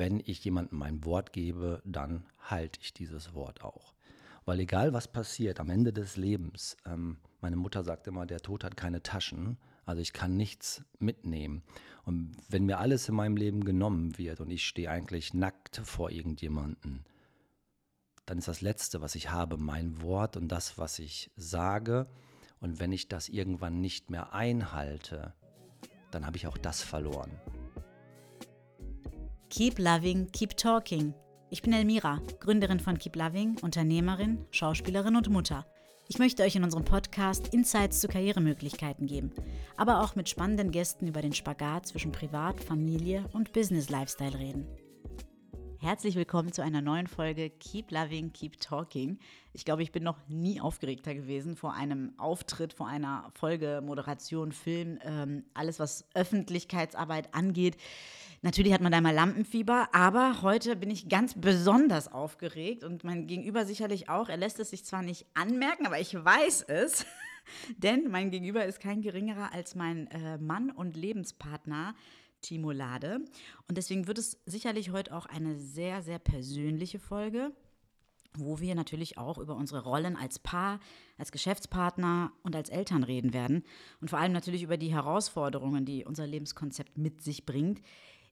wenn ich jemandem mein Wort gebe, dann halte ich dieses Wort auch. Weil egal was passiert, am Ende des Lebens, ähm, meine Mutter sagt immer, der Tod hat keine Taschen, also ich kann nichts mitnehmen. Und wenn mir alles in meinem Leben genommen wird und ich stehe eigentlich nackt vor irgendjemanden, dann ist das Letzte, was ich habe, mein Wort und das, was ich sage. Und wenn ich das irgendwann nicht mehr einhalte, dann habe ich auch das verloren. Keep Loving, Keep Talking. Ich bin Elmira, Gründerin von Keep Loving, Unternehmerin, Schauspielerin und Mutter. Ich möchte euch in unserem Podcast Insights zu Karrieremöglichkeiten geben, aber auch mit spannenden Gästen über den Spagat zwischen Privat, Familie und Business-Lifestyle reden. Herzlich willkommen zu einer neuen Folge Keep Loving, Keep Talking. Ich glaube, ich bin noch nie aufgeregter gewesen vor einem Auftritt, vor einer Folge, Moderation, Film, ähm, alles, was Öffentlichkeitsarbeit angeht. Natürlich hat man da mal Lampenfieber, aber heute bin ich ganz besonders aufgeregt und mein Gegenüber sicherlich auch. Er lässt es sich zwar nicht anmerken, aber ich weiß es. Denn mein Gegenüber ist kein geringerer als mein äh, Mann und Lebenspartner, Timo Lade. Und deswegen wird es sicherlich heute auch eine sehr, sehr persönliche Folge, wo wir natürlich auch über unsere Rollen als Paar, als Geschäftspartner und als Eltern reden werden. Und vor allem natürlich über die Herausforderungen, die unser Lebenskonzept mit sich bringt.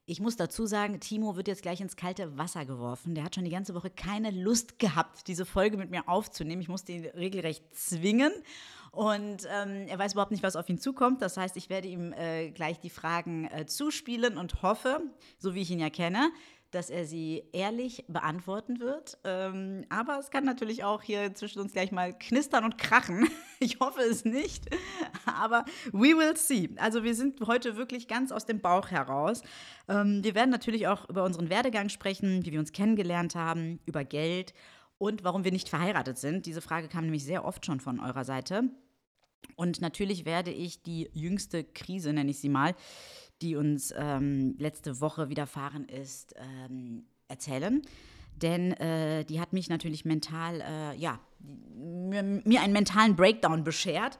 Ich muss dazu sagen, Timo wird jetzt gleich ins kalte Wasser geworfen. Der hat schon die ganze Woche keine Lust gehabt, diese Folge mit mir aufzunehmen. Ich musste ihn regelrecht zwingen. Und ähm, er weiß überhaupt nicht, was auf ihn zukommt. Das heißt, ich werde ihm äh, gleich die Fragen äh, zuspielen und hoffe, so wie ich ihn ja kenne, dass er sie ehrlich beantworten wird. Ähm, aber es kann natürlich auch hier zwischen uns gleich mal knistern und krachen. Ich hoffe es nicht. Aber we will see. Also wir sind heute wirklich ganz aus dem Bauch heraus. Ähm, wir werden natürlich auch über unseren Werdegang sprechen, wie wir uns kennengelernt haben, über Geld und warum wir nicht verheiratet sind. Diese Frage kam nämlich sehr oft schon von eurer Seite. Und natürlich werde ich die jüngste Krise, nenne ich sie mal, die uns ähm, letzte Woche widerfahren ist, ähm, erzählen. Denn äh, die hat mich natürlich mental, äh, ja, mir, mir einen mentalen Breakdown beschert.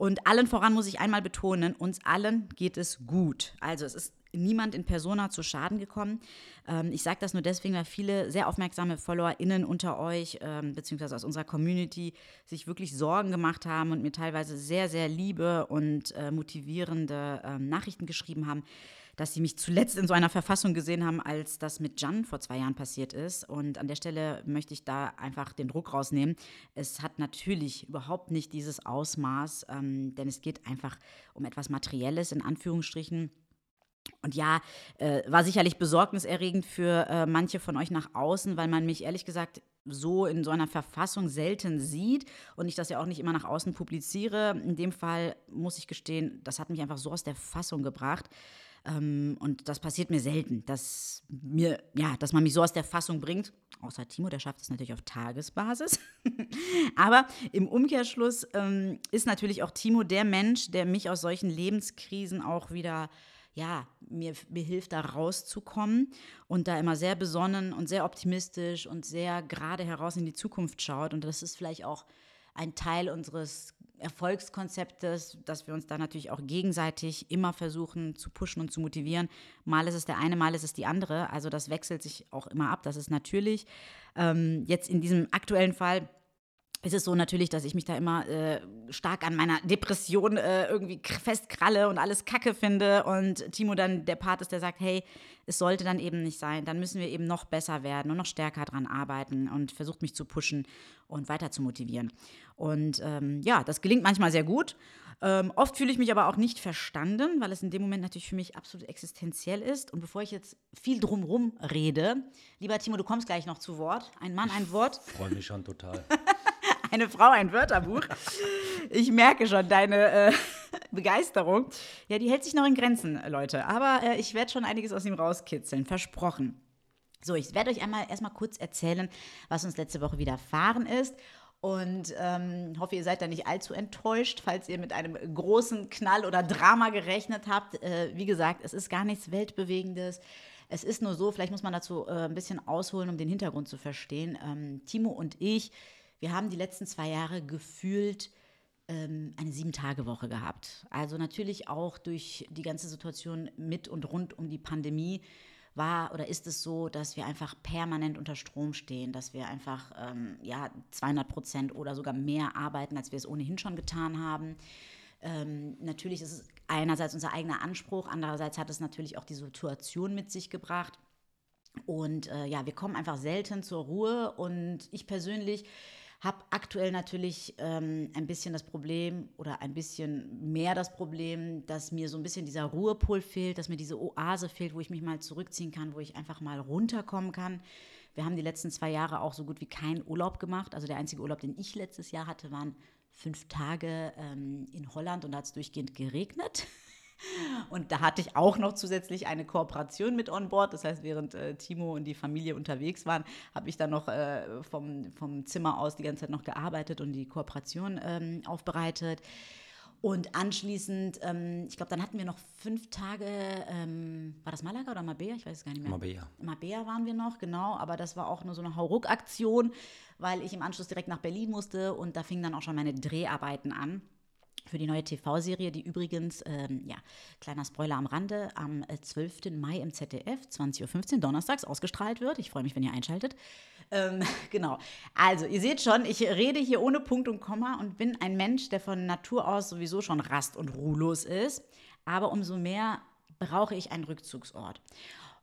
Und allen voran muss ich einmal betonen, uns allen geht es gut. Also es ist niemand in Persona zu Schaden gekommen. Ähm, ich sage das nur deswegen, weil viele sehr aufmerksame FollowerInnen unter euch, ähm, beziehungsweise aus unserer Community, sich wirklich Sorgen gemacht haben und mir teilweise sehr, sehr liebe und äh, motivierende ähm, Nachrichten geschrieben haben, dass sie mich zuletzt in so einer Verfassung gesehen haben, als das mit Jan vor zwei Jahren passiert ist. Und an der Stelle möchte ich da einfach den Druck rausnehmen. Es hat natürlich überhaupt nicht dieses Ausmaß, ähm, denn es geht einfach um etwas Materielles, in Anführungsstrichen und ja, äh, war sicherlich besorgniserregend für äh, manche von euch nach außen, weil man mich ehrlich gesagt so in so einer Verfassung selten sieht und ich das ja auch nicht immer nach außen publiziere. In dem Fall muss ich gestehen, das hat mich einfach so aus der Fassung gebracht. Ähm, und das passiert mir selten, dass mir, ja, dass man mich so aus der Fassung bringt. Außer Timo, der schafft es natürlich auf Tagesbasis. Aber im Umkehrschluss ähm, ist natürlich auch Timo der Mensch, der mich aus solchen Lebenskrisen auch wieder ja, mir, mir hilft, da rauszukommen und da immer sehr besonnen und sehr optimistisch und sehr gerade heraus in die Zukunft schaut. Und das ist vielleicht auch ein Teil unseres Erfolgskonzeptes, dass wir uns da natürlich auch gegenseitig immer versuchen zu pushen und zu motivieren. Mal ist es der eine, mal ist es die andere. Also das wechselt sich auch immer ab, das ist natürlich. Ähm, jetzt in diesem aktuellen Fall ist es so natürlich, dass ich mich da immer äh, stark an meiner Depression äh, irgendwie festkralle und alles Kacke finde und Timo dann der Part ist, der sagt, hey, es sollte dann eben nicht sein, dann müssen wir eben noch besser werden und noch stärker dran arbeiten und versucht mich zu pushen und weiter zu motivieren. Und ähm, ja, das gelingt manchmal sehr gut. Ähm, oft fühle ich mich aber auch nicht verstanden, weil es in dem Moment natürlich für mich absolut existenziell ist. Und bevor ich jetzt viel drumherum rede, lieber Timo, du kommst gleich noch zu Wort. Ein Mann, ein Wort. Ich freue mich schon total. eine Frau, ein Wörterbuch. Ich merke schon deine äh, Begeisterung. Ja, die hält sich noch in Grenzen, Leute. Aber äh, ich werde schon einiges aus ihm rauskitzeln, versprochen. So, ich werde euch einmal erstmal kurz erzählen, was uns letzte Woche widerfahren ist. Und ähm, hoffe, ihr seid da nicht allzu enttäuscht, falls ihr mit einem großen Knall oder Drama gerechnet habt. Äh, wie gesagt, es ist gar nichts Weltbewegendes. Es ist nur so, vielleicht muss man dazu äh, ein bisschen ausholen, um den Hintergrund zu verstehen. Ähm, Timo und ich, wir haben die letzten zwei Jahre gefühlt ähm, eine Sieben-Tage-Woche gehabt. Also natürlich auch durch die ganze Situation mit und rund um die Pandemie war oder ist es so, dass wir einfach permanent unter Strom stehen, dass wir einfach ähm, ja, 200 Prozent oder sogar mehr arbeiten, als wir es ohnehin schon getan haben. Ähm, natürlich ist es einerseits unser eigener Anspruch, andererseits hat es natürlich auch die Situation mit sich gebracht. Und äh, ja, wir kommen einfach selten zur Ruhe und ich persönlich habe aktuell natürlich ähm, ein bisschen das Problem oder ein bisschen mehr das Problem, dass mir so ein bisschen dieser Ruhepol fehlt, dass mir diese Oase fehlt, wo ich mich mal zurückziehen kann, wo ich einfach mal runterkommen kann. Wir haben die letzten zwei Jahre auch so gut wie keinen Urlaub gemacht. Also der einzige Urlaub, den ich letztes Jahr hatte, waren fünf Tage ähm, in Holland und da hat es durchgehend geregnet. Und da hatte ich auch noch zusätzlich eine Kooperation mit on board. Das heißt, während äh, Timo und die Familie unterwegs waren, habe ich dann noch äh, vom, vom Zimmer aus die ganze Zeit noch gearbeitet und die Kooperation ähm, aufbereitet. Und anschließend, ähm, ich glaube, dann hatten wir noch fünf Tage, ähm, war das Malaga oder Mabea? Ich weiß es gar nicht mehr. Mabea. Mabea waren wir noch, genau. Aber das war auch nur so eine Hauruck-Aktion, weil ich im Anschluss direkt nach Berlin musste und da fingen dann auch schon meine Dreharbeiten an für die neue TV-Serie, die übrigens, ähm, ja, kleiner Spoiler am Rande, am 12. Äh, Mai im ZDF, 20.15 Uhr donnerstags ausgestrahlt wird. Ich freue mich, wenn ihr einschaltet. Ähm, genau. Also, ihr seht schon, ich rede hier ohne Punkt und Komma und bin ein Mensch, der von Natur aus sowieso schon rast- und ruhlos ist. Aber umso mehr brauche ich einen Rückzugsort.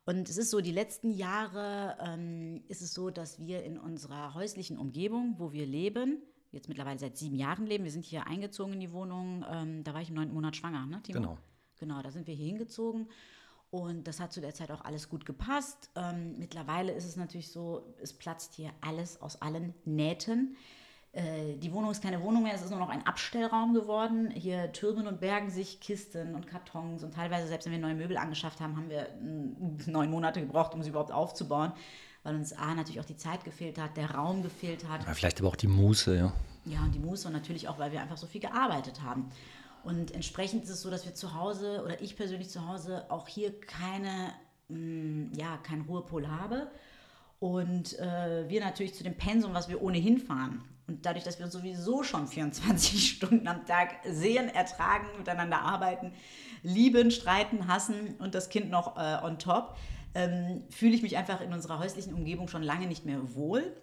Und es ist so, die letzten Jahre ähm, ist es so, dass wir in unserer häuslichen Umgebung, wo wir leben, jetzt mittlerweile seit sieben Jahren leben. Wir sind hier eingezogen in die Wohnung. Ähm, da war ich im neunten Monat schwanger, ne, Timo? Genau. Genau, da sind wir hier hingezogen. Und das hat zu der Zeit auch alles gut gepasst. Ähm, mittlerweile ist es natürlich so, es platzt hier alles aus allen Nähten. Äh, die Wohnung ist keine Wohnung mehr, es ist nur noch ein Abstellraum geworden. Hier türmen und bergen sich Kisten und Kartons und teilweise, selbst wenn wir neue Möbel angeschafft haben, haben wir neun Monate gebraucht, um sie überhaupt aufzubauen weil uns A natürlich auch die Zeit gefehlt hat, der Raum gefehlt hat. Ja, vielleicht aber auch die Muße, ja. Ja, und die Muße und natürlich auch, weil wir einfach so viel gearbeitet haben. Und entsprechend ist es so, dass wir zu Hause oder ich persönlich zu Hause auch hier keine, mh, mm, ja, keinen Ruhepol habe. Und äh, wir natürlich zu dem Pensum, was wir ohnehin fahren. Und dadurch, dass wir sowieso schon 24 Stunden am Tag sehen, ertragen, miteinander arbeiten, lieben, streiten, hassen und das Kind noch äh, on top, ähm, fühle ich mich einfach in unserer häuslichen Umgebung schon lange nicht mehr wohl.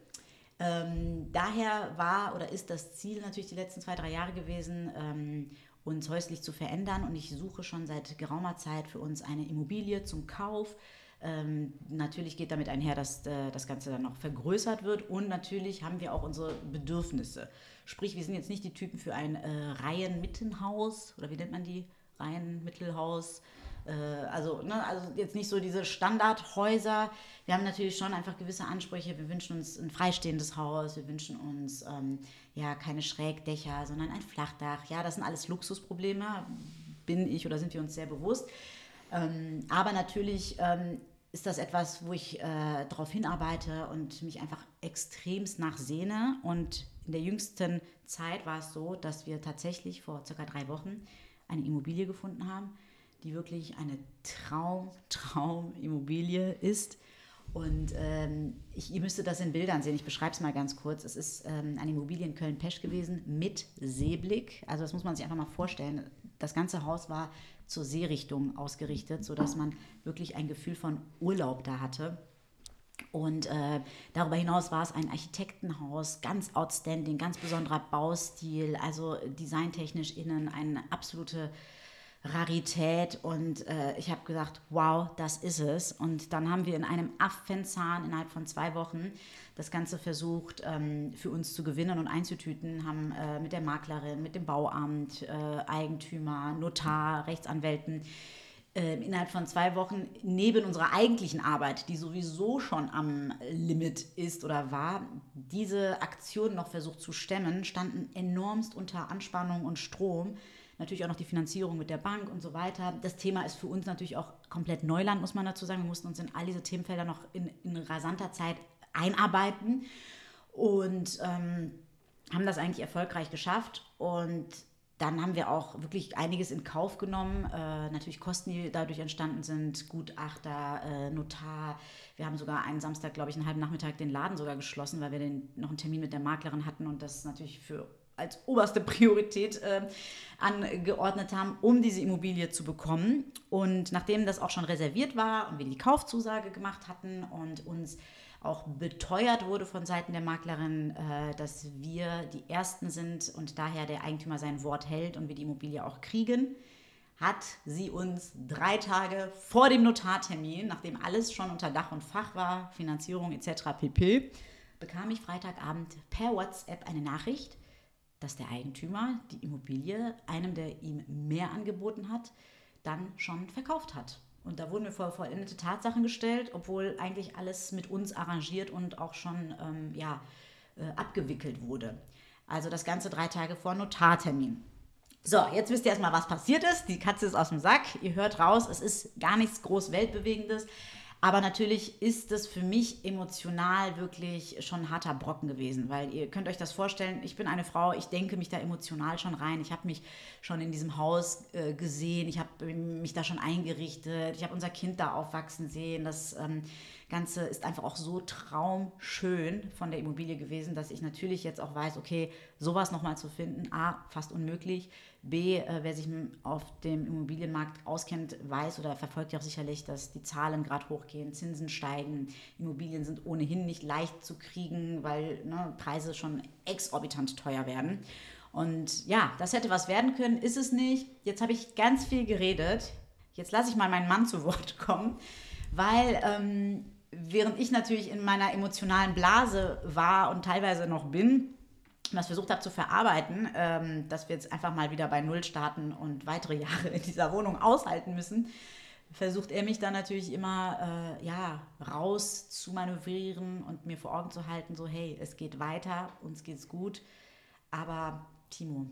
Ähm, daher war oder ist das Ziel natürlich die letzten zwei, drei Jahre gewesen, ähm, uns häuslich zu verändern. Und ich suche schon seit geraumer Zeit für uns eine Immobilie zum Kauf. Ähm, natürlich geht damit einher, dass äh, das Ganze dann noch vergrößert wird. Und natürlich haben wir auch unsere Bedürfnisse. Sprich, wir sind jetzt nicht die Typen für ein äh, Reihenmittenhaus oder wie nennt man die? Reihenmittelhaus. Äh, also, ne, also jetzt nicht so diese Standardhäuser. Wir haben natürlich schon einfach gewisse Ansprüche. Wir wünschen uns ein freistehendes Haus, wir wünschen uns ähm, ja keine Schrägdächer, sondern ein Flachdach. Ja, das sind alles Luxusprobleme, bin ich oder sind wir uns sehr bewusst. Ähm, aber natürlich ähm, ist das etwas, wo ich äh, darauf hinarbeite und mich einfach extremst nachsehne. Und in der jüngsten Zeit war es so, dass wir tatsächlich vor circa drei Wochen eine Immobilie gefunden haben, die wirklich eine Traum, Traumimmobilie ist. Und ähm, ich, ihr müsstet das in Bildern sehen. Ich beschreibe es mal ganz kurz. Es ist ähm, eine Immobilie in Köln-Pesch gewesen mit Seeblick. Also das muss man sich einfach mal vorstellen. Das ganze Haus war zur Seerichtung ausgerichtet, sodass man wirklich ein Gefühl von Urlaub da hatte. Und äh, darüber hinaus war es ein Architektenhaus, ganz outstanding, ganz besonderer Baustil, also designtechnisch innen eine absolute Rarität und äh, ich habe gesagt, wow, das ist es. Und dann haben wir in einem Affenzahn innerhalb von zwei Wochen das Ganze versucht ähm, für uns zu gewinnen und einzutüten, haben äh, mit der Maklerin, mit dem Bauamt, äh, Eigentümer, Notar, Rechtsanwälten äh, innerhalb von zwei Wochen neben unserer eigentlichen Arbeit, die sowieso schon am Limit ist oder war, diese Aktion noch versucht zu stemmen, standen enormst unter Anspannung und Strom natürlich auch noch die Finanzierung mit der Bank und so weiter. Das Thema ist für uns natürlich auch komplett Neuland, muss man dazu sagen. Wir mussten uns in all diese Themenfelder noch in, in rasanter Zeit einarbeiten und ähm, haben das eigentlich erfolgreich geschafft. Und dann haben wir auch wirklich einiges in Kauf genommen. Äh, natürlich Kosten, die dadurch entstanden sind, Gutachter, äh, Notar. Wir haben sogar einen Samstag, glaube ich, einen halben Nachmittag den Laden sogar geschlossen, weil wir den, noch einen Termin mit der Maklerin hatten und das natürlich für als oberste Priorität äh, angeordnet haben, um diese Immobilie zu bekommen. Und nachdem das auch schon reserviert war und wir die Kaufzusage gemacht hatten und uns auch beteuert wurde von Seiten der Maklerin, äh, dass wir die Ersten sind und daher der Eigentümer sein Wort hält und wir die Immobilie auch kriegen, hat sie uns drei Tage vor dem Notartermin, nachdem alles schon unter Dach und Fach war, Finanzierung etc. pp., bekam ich Freitagabend per WhatsApp eine Nachricht, dass der Eigentümer die Immobilie einem, der ihm mehr angeboten hat, dann schon verkauft hat. Und da wurden wir vor vollendete Tatsachen gestellt, obwohl eigentlich alles mit uns arrangiert und auch schon ähm, ja, äh, abgewickelt wurde. Also das Ganze drei Tage vor Notartermin. So, jetzt wisst ihr erstmal, was passiert ist. Die Katze ist aus dem Sack. Ihr hört raus, es ist gar nichts groß Weltbewegendes. Aber natürlich ist es für mich emotional wirklich schon ein harter Brocken gewesen, weil ihr könnt euch das vorstellen, ich bin eine Frau, ich denke mich da emotional schon rein. Ich habe mich schon in diesem Haus äh, gesehen, ich habe mich da schon eingerichtet, ich habe unser Kind da aufwachsen sehen. Das ähm, Ganze ist einfach auch so traumschön von der Immobilie gewesen, dass ich natürlich jetzt auch weiß, okay, sowas nochmal zu finden, a, fast unmöglich. B, äh, wer sich auf dem Immobilienmarkt auskennt, weiß oder verfolgt ja auch sicherlich, dass die Zahlen gerade hochgehen, Zinsen steigen, Immobilien sind ohnehin nicht leicht zu kriegen, weil ne, Preise schon exorbitant teuer werden. Und ja, das hätte was werden können, ist es nicht. Jetzt habe ich ganz viel geredet. Jetzt lasse ich mal meinen Mann zu Wort kommen, weil ähm, während ich natürlich in meiner emotionalen Blase war und teilweise noch bin, das versucht habe zu verarbeiten, ähm, dass wir jetzt einfach mal wieder bei Null starten und weitere Jahre in dieser Wohnung aushalten müssen, versucht er mich dann natürlich immer äh, ja, raus zu manövrieren und mir vor Augen zu halten, so hey, es geht weiter, uns geht's gut. Aber Timo,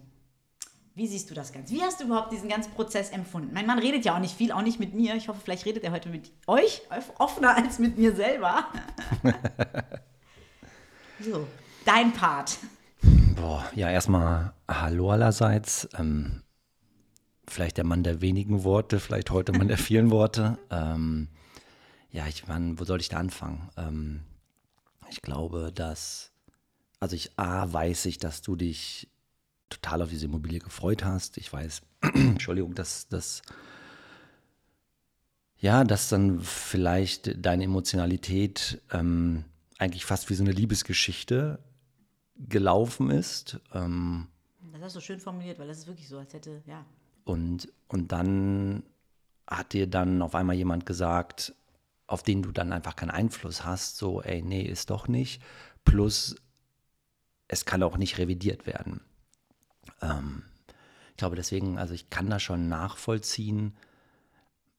wie siehst du das Ganze? Wie hast du überhaupt diesen ganzen Prozess empfunden? Mein Mann redet ja auch nicht viel, auch nicht mit mir. Ich hoffe, vielleicht redet er heute mit euch offener als mit mir selber. so, dein Part. Boah, ja, erstmal Hallo allerseits. Ähm, vielleicht der Mann der wenigen Worte, vielleicht heute Mann der vielen Worte. Ähm, ja, ich meine, wo soll ich da anfangen? Ähm, ich glaube, dass, also ich, A, weiß ich, dass du dich total auf diese Immobilie gefreut hast. Ich weiß, Entschuldigung, dass das, ja, dass dann vielleicht deine Emotionalität ähm, eigentlich fast wie so eine Liebesgeschichte gelaufen ist. Ähm, das hast du schön formuliert, weil das ist wirklich so, als hätte, ja. Und, und dann hat dir dann auf einmal jemand gesagt, auf den du dann einfach keinen Einfluss hast, so, ey, nee, ist doch nicht. Plus, es kann auch nicht revidiert werden. Ähm, ich glaube deswegen, also ich kann das schon nachvollziehen.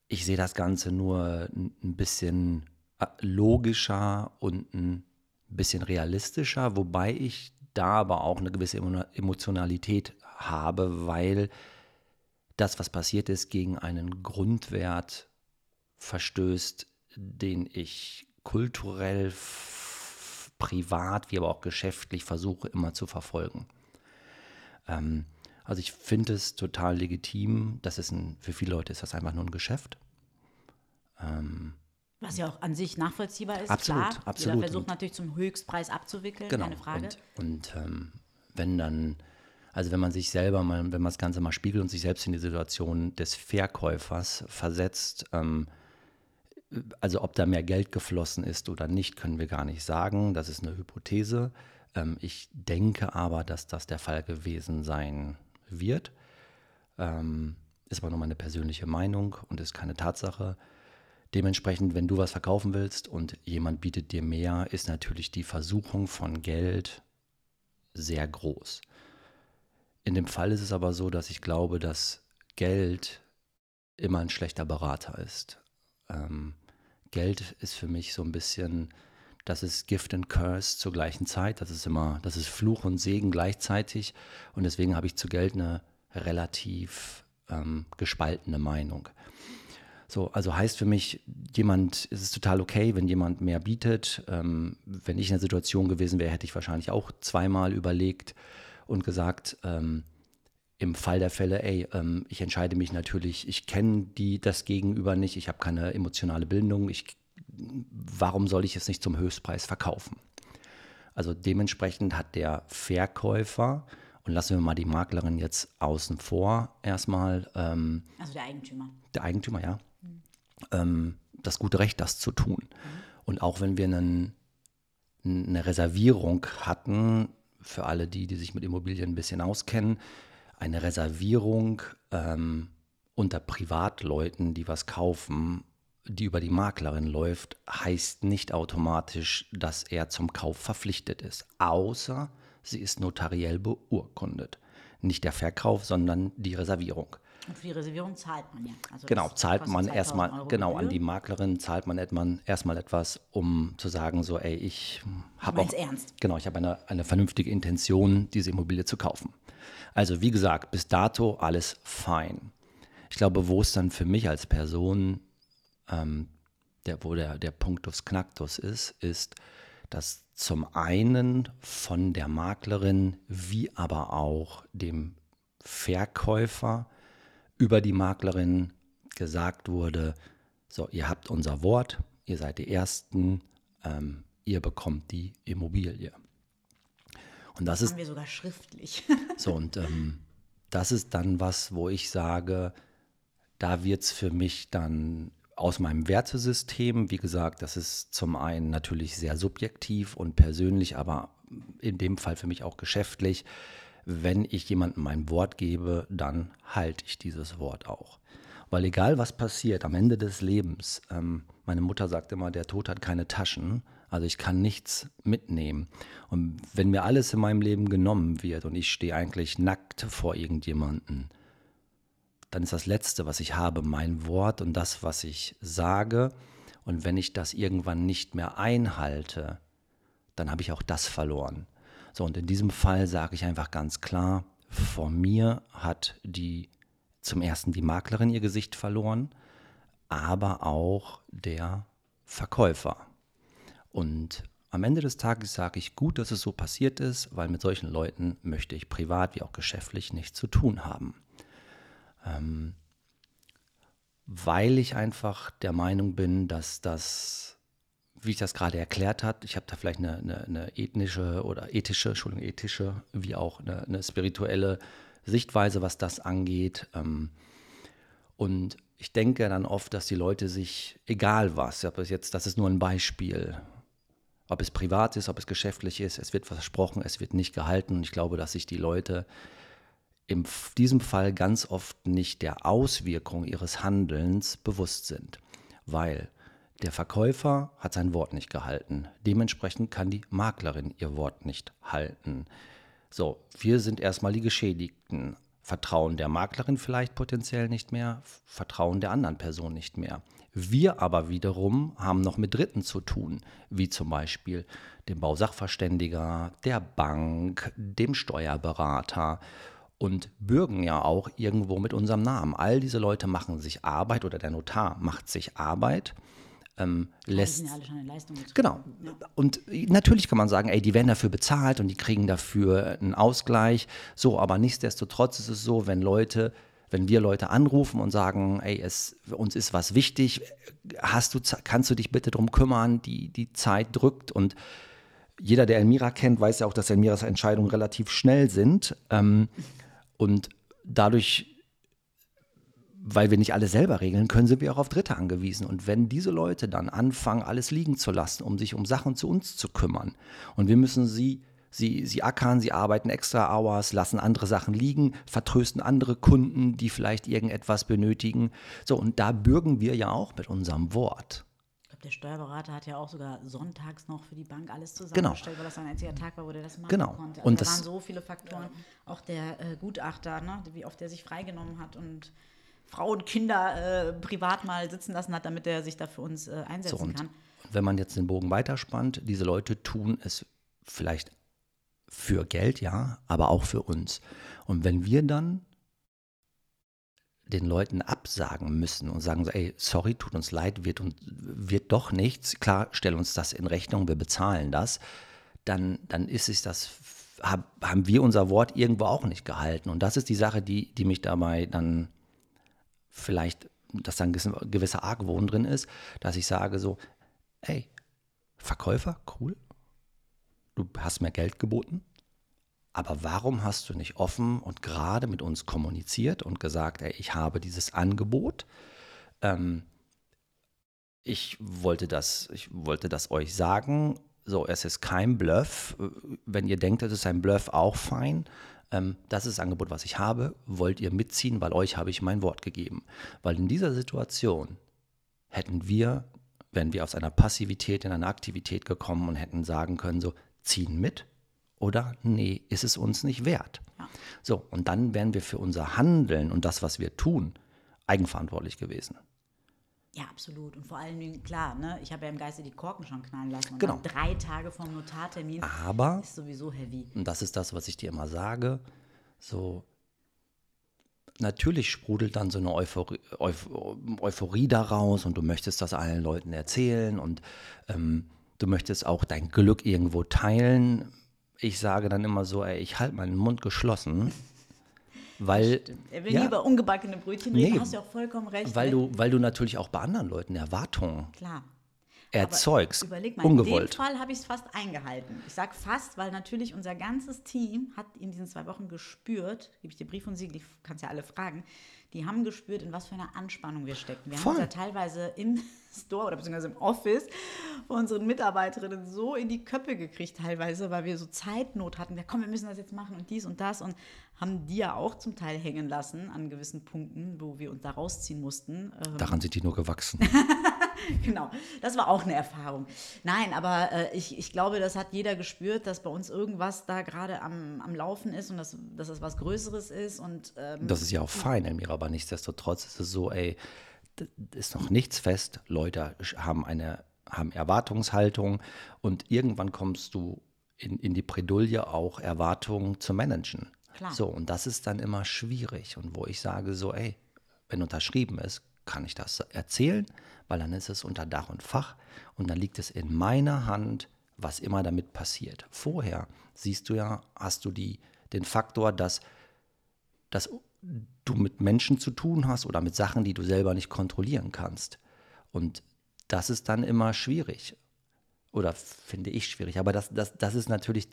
Ich sehe das Ganze nur ein bisschen äh, logischer und ein bisschen realistischer, wobei ich da aber auch eine gewisse Emotionalität habe, weil das, was passiert ist, gegen einen Grundwert verstößt, den ich kulturell, privat, wie aber auch geschäftlich versuche immer zu verfolgen. Ähm, also ich finde es total legitim. Das ist ein, für viele Leute ist das einfach nur ein Geschäft. Ähm, was ja auch an sich nachvollziehbar ist, absolut, klar. Absolut. Jeder versucht natürlich zum Höchstpreis abzuwickeln, genau. keine Frage. Und, und ähm, wenn dann, also wenn man sich selber mal, wenn man das Ganze mal spiegelt und sich selbst in die Situation des Verkäufers versetzt, ähm, also ob da mehr Geld geflossen ist oder nicht, können wir gar nicht sagen. Das ist eine Hypothese. Ähm, ich denke aber, dass das der Fall gewesen sein wird. Ähm, ist aber nur meine persönliche Meinung und ist keine Tatsache. Dementsprechend, wenn du was verkaufen willst und jemand bietet dir mehr, ist natürlich die Versuchung von Geld sehr groß. In dem Fall ist es aber so, dass ich glaube, dass Geld immer ein schlechter Berater ist. Ähm, Geld ist für mich so ein bisschen, das ist Gift and Curse zur gleichen Zeit. Das ist immer, das ist Fluch und Segen gleichzeitig. Und deswegen habe ich zu Geld eine relativ ähm, gespaltene Meinung. So, also heißt für mich, jemand, es ist total okay, wenn jemand mehr bietet. Ähm, wenn ich in der Situation gewesen wäre, hätte ich wahrscheinlich auch zweimal überlegt und gesagt, ähm, im Fall der Fälle, ey, ähm, ich entscheide mich natürlich, ich kenne die das Gegenüber nicht, ich habe keine emotionale Bindung, ich, warum soll ich es nicht zum Höchstpreis verkaufen? Also dementsprechend hat der Verkäufer Und lassen wir mal die Maklerin jetzt außen vor erstmal. Ähm, also der Eigentümer. Der Eigentümer, ja. Mhm. Ähm, das gute Recht, das zu tun. Mhm. Und auch wenn wir einen, eine Reservierung hatten, für alle die, die sich mit Immobilien ein bisschen auskennen, eine Reservierung ähm, unter Privatleuten, die was kaufen, die über die Maklerin läuft, heißt nicht automatisch, dass er zum Kauf verpflichtet ist, außer sie ist notariell beurkundet. Nicht der Verkauf, sondern die Reservierung. Und für die Reservierung zahlt man ja. Also genau, zahlt man erstmal, genau, an die Maklerin zahlt man erstmal etwas, um zu sagen, so, ey, ich habe auch, ernst. genau, ich habe eine, eine vernünftige Intention, diese Immobilie zu kaufen. Also wie gesagt, bis dato alles fein. Ich glaube, wo es dann für mich als Person, ähm, der, wo der, der Punktus Knacktus ist, ist, dass zum einen von der Maklerin wie aber auch dem Verkäufer über die Maklerin gesagt wurde, so, ihr habt unser Wort, ihr seid die Ersten, ähm, ihr bekommt die Immobilie. Und das, das ist, haben wir sogar schriftlich. so, und ähm, das ist dann was, wo ich sage, da wird es für mich dann aus meinem Wertesystem, wie gesagt, das ist zum einen natürlich sehr subjektiv und persönlich, aber in dem Fall für mich auch geschäftlich. Wenn ich jemandem mein Wort gebe, dann halte ich dieses Wort auch. Weil egal was passiert am Ende des Lebens, ähm, meine Mutter sagt immer, der Tod hat keine Taschen, also ich kann nichts mitnehmen. Und wenn mir alles in meinem Leben genommen wird und ich stehe eigentlich nackt vor irgendjemanden, dann ist das Letzte, was ich habe, mein Wort und das, was ich sage. Und wenn ich das irgendwann nicht mehr einhalte, dann habe ich auch das verloren. So, und in diesem Fall sage ich einfach ganz klar, vor mir hat die zum ersten die Maklerin ihr Gesicht verloren, aber auch der Verkäufer. Und am Ende des Tages sage ich gut, dass es so passiert ist, weil mit solchen Leuten möchte ich privat wie auch geschäftlich nichts zu tun haben. Ähm, weil ich einfach der Meinung bin, dass das, wie ich das gerade erklärt habe, ich habe da vielleicht eine, eine, eine, ethnische oder ethische, Entschuldigung, ethische, wie auch eine, eine spirituelle Sichtweise, was das angeht. Ähm, und ich denke dann oft, dass die Leute sich, egal was, ob es jetzt, das ist nur ein Beispiel, ob es privat ist, ob es geschäftlich ist, es wird versprochen, es wird nicht gehalten. Und ich glaube, dass sich die Leute in diesem Fall ganz oft nicht der Auswirkung ihres Handelns bewusst sind, weil der Verkäufer hat sein Wort nicht gehalten. Dementsprechend kann die Maklerin ihr Wort nicht halten. So, wir sind erstmal die Geschädigten. Vertrauen der Maklerin vielleicht potenziell nicht mehr, Vertrauen der anderen Person nicht mehr. Wir aber wiederum haben noch mit Dritten zu tun, wie zum Beispiel dem Bausachverständiger, der Bank, dem Steuerberater und bürgen ja auch irgendwo mit unserem Namen. All diese Leute machen sich Arbeit oder der Notar macht sich Arbeit. Ähm, lässt, ja, alle schon in Leistung genau. Ja. Und natürlich kann man sagen, ey, die werden dafür bezahlt und die kriegen dafür einen Ausgleich. So, aber nichtsdestotrotz ist es so, wenn Leute, wenn wir Leute anrufen und sagen, ey, es, uns ist was wichtig, hast du, kannst du dich bitte darum kümmern, die, die Zeit drückt und jeder, der Elmira kennt, weiß ja auch, dass Elmiras Entscheidungen relativ schnell sind. Ähm, und dadurch, weil wir nicht alles selber regeln können, sind wir auch auf Dritte angewiesen. Und wenn diese Leute dann anfangen, alles liegen zu lassen, um sich um Sachen zu uns zu kümmern, und wir müssen sie Sie, sie ackern, sie arbeiten extra Hours, lassen andere Sachen liegen, vertrösten andere Kunden, die vielleicht irgendetwas benötigen. So, und da bürgen wir ja auch mit unserem Wort der Steuerberater hat ja auch sogar sonntags noch für die Bank alles zusammengestellt, genau. weil das ein einziger Tag war, wo der das machen genau. konnte. Also und da waren so viele Faktoren. Auch der äh, Gutachter, ne, wie oft der sich freigenommen hat und Frau und Kinder äh, privat mal sitzen lassen hat, damit er sich da für uns äh, einsetzen so, und kann. Wenn man jetzt den Bogen weiterspannt, diese Leute tun es vielleicht für Geld, ja, aber auch für uns. Und wenn wir dann den Leuten absagen müssen und sagen, ey, sorry, tut uns leid, wird, und, wird doch nichts, klar, stell uns das in Rechnung, wir bezahlen das, dann, dann ist es das, haben wir unser Wort irgendwo auch nicht gehalten. Und das ist die Sache, die, die mich dabei dann vielleicht, dass da ein gewisser Argwohn drin ist, dass ich sage so, ey, Verkäufer, cool, du hast mir Geld geboten, Aber warum hast du nicht offen und gerade mit uns kommuniziert und gesagt, ey, ich habe dieses Angebot, ähm, ich wollte das, ich wollte das euch sagen. So, es ist kein Bluff. Wenn ihr denkt, es ist ein Bluff, auch fein. Ähm, das ist das Angebot, was ich habe. Wollt ihr mitziehen, weil euch habe ich mein Wort gegeben. Weil in dieser Situation hätten wir, wären wir aus einer Passivität in eine Aktivität gekommen und hätten sagen können, so, ziehen mit oder nee, ist es uns nicht wert. Ja. So, und dann wären wir für unser Handeln und das, was wir tun, eigenverantwortlich gewesen. Ja, absolut. Und vor allen Dingen, klar, ne, ich habe ja im Geiste die Korken schon knallen lassen. Und genau. drei Tage vom Notartermin Aber, ist sowieso heavy. Und das ist das, was ich dir immer sage. So, natürlich sprudelt dann so eine Euphorie, Euphorie daraus und du möchtest das allen Leuten erzählen und ähm, du möchtest auch dein Glück irgendwo teilen. Ich sage dann immer so, ey, ich halte meinen Mund geschlossen weil, er will ja, über ungebackene Brötchen reden, nee, hast du auch vollkommen recht. Weil, du, weil du natürlich auch bei anderen Leuten Erwartungen Klar. erzeugst. Aber überleg mal, ungewollt. in dem Fall habe ich es fast eingehalten. Ich sage fast, weil natürlich unser ganzes Team hat in diesen zwei Wochen gespürt, gebe ich dir Brief und Siegel, ich kann es ja alle fragen, die haben gespürt, in was für einer Anspannung wir stecken. Wir Voll. haben uns ja teilweise im Store oder beziehungsweise im Office von unseren Mitarbeiterinnen so in die Köpfe gekriegt, teilweise, weil wir so Zeitnot hatten. Ja, komm, wir müssen das jetzt machen und dies und das und haben die ja auch zum Teil hängen lassen an gewissen Punkten, wo wir uns da rausziehen mussten. Ähm, Daran sind die nur gewachsen. genau, das war auch eine Erfahrung. Nein, aber äh, ich, ich glaube, das hat jeder gespürt, dass bei uns irgendwas da gerade am, am Laufen ist und dass, dass es was Größeres ist. Und, ähm, das ist ja auch fein, Elmira, aber nichtsdestotrotz ist es so, ey, ist noch nichts fest. Leute haben eine haben Erwartungshaltung und irgendwann kommst du in, in die Bredouille auch Erwartungen zu managen. Klar. So, und das ist dann immer schwierig. Und wo ich sage, so, ey, wenn unterschrieben ist, kann ich das erzählen, weil dann ist es unter Dach und Fach und dann liegt es in meiner Hand, was immer damit passiert. Vorher siehst du ja, hast du die, den Faktor, dass, dass du mit Menschen zu tun hast oder mit Sachen, die du selber nicht kontrollieren kannst. Und das ist dann immer schwierig. Oder finde ich schwierig. Aber das, das, das ist natürlich,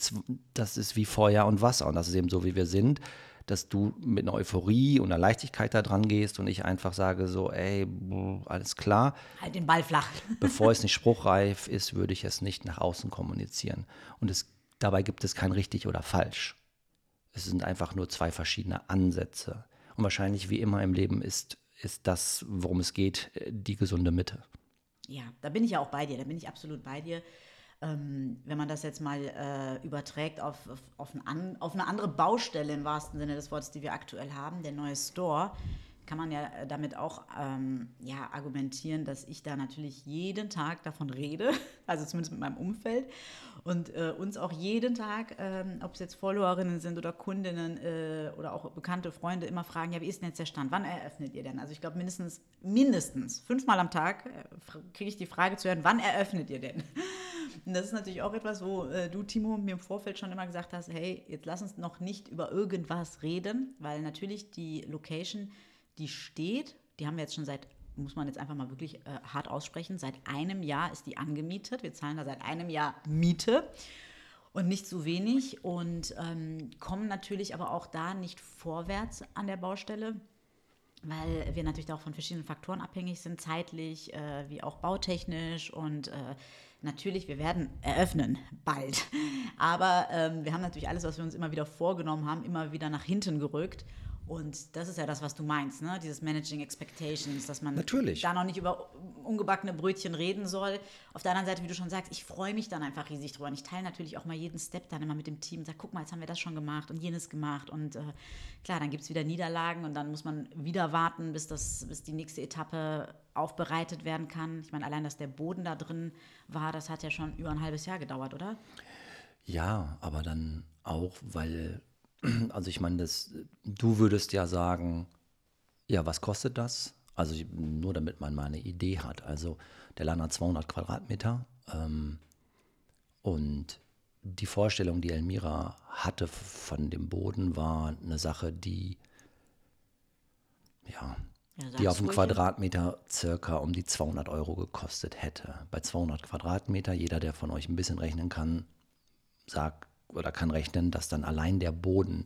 das ist wie Feuer und Wasser. Und das ist eben so, wie wir sind dass du mit einer Euphorie und einer Leichtigkeit da dran gehst und ich einfach sage so, ey, alles klar. Halt den Ball flach. Bevor es nicht spruchreif ist, würde ich es nicht nach außen kommunizieren. Und es, dabei gibt es kein richtig oder falsch. Es sind einfach nur zwei verschiedene Ansätze. Und wahrscheinlich wie immer im Leben ist, ist das, worum es geht, die gesunde Mitte. Ja, da bin ich ja auch bei dir, da bin ich absolut bei dir ähm, wenn man das jetzt mal äh, überträgt auf, auf, auf, ein auf, eine andere Baustelle im wahrsten Sinne des Wortes, die wir aktuell haben, der neue Store, kann man ja äh, damit auch ähm, ja, argumentieren, dass ich da natürlich jeden Tag davon rede, also zumindest mit meinem Umfeld und äh, uns auch jeden Tag, ähm, ob es jetzt Followerinnen sind oder Kundinnen äh, oder auch bekannte Freunde, immer fragen, ja, wie ist denn jetzt der Stand? Wann eröffnet ihr denn? Also ich glaube mindestens, mindestens fünfmal am Tag äh, kriege ich die Frage zu hören, wann eröffnet ihr denn? Und das ist natürlich auch etwas, wo äh, du, Timo, mir im Vorfeld schon immer gesagt hast, hey, jetzt lass uns noch nicht über irgendwas reden, weil natürlich die Location, die steht, die haben wir jetzt schon seit muss man jetzt einfach mal wirklich äh, hart aussprechen, seit einem Jahr ist die angemietet. Wir zahlen da seit einem Jahr Miete und nicht zu wenig und ähm, kommen natürlich aber auch da nicht vorwärts an der Baustelle, weil wir natürlich auch von verschiedenen Faktoren abhängig sind, zeitlich äh, wie auch bautechnisch und äh, natürlich, wir werden eröffnen, bald. Aber ähm, wir haben natürlich alles, was wir uns immer wieder vorgenommen haben, immer wieder nach hinten gerückt. Und das ist ja das, was du meinst, ne? dieses Managing Expectations, dass man Natürlich. da noch nicht über ungebackene Brötchen reden soll. Auf der anderen Seite, wie du schon sagst, ich freue mich dann einfach riesig drüber. Und ich teile natürlich auch mal jeden Step dann immer mit dem Team. Sag, guck mal, jetzt haben wir das schon gemacht und jenes gemacht. Und äh, klar, dann gibt es wieder Niederlagen und dann muss man wieder warten, bis, das, bis die nächste Etappe aufbereitet werden kann. Ich meine, allein, dass der Boden da drin war, das hat ja schon über ein halbes Jahr gedauert, oder? Ja, aber dann auch, weil also ich meine, das, du würdest ja sagen, ja, was kostet das? Also nur damit man mal eine Idee hat. Also der Laden hat 200 Quadratmeter ähm, und die Vorstellung, die Elmira hatte von dem Boden, war eine Sache, die ja, ja die auf dem Quadratmeter circa um die 200 Euro gekostet hätte. Bei 200 Quadratmeter, jeder, der von euch ein bisschen rechnen kann, sagt oder kann rechnen, dass dann allein der Boden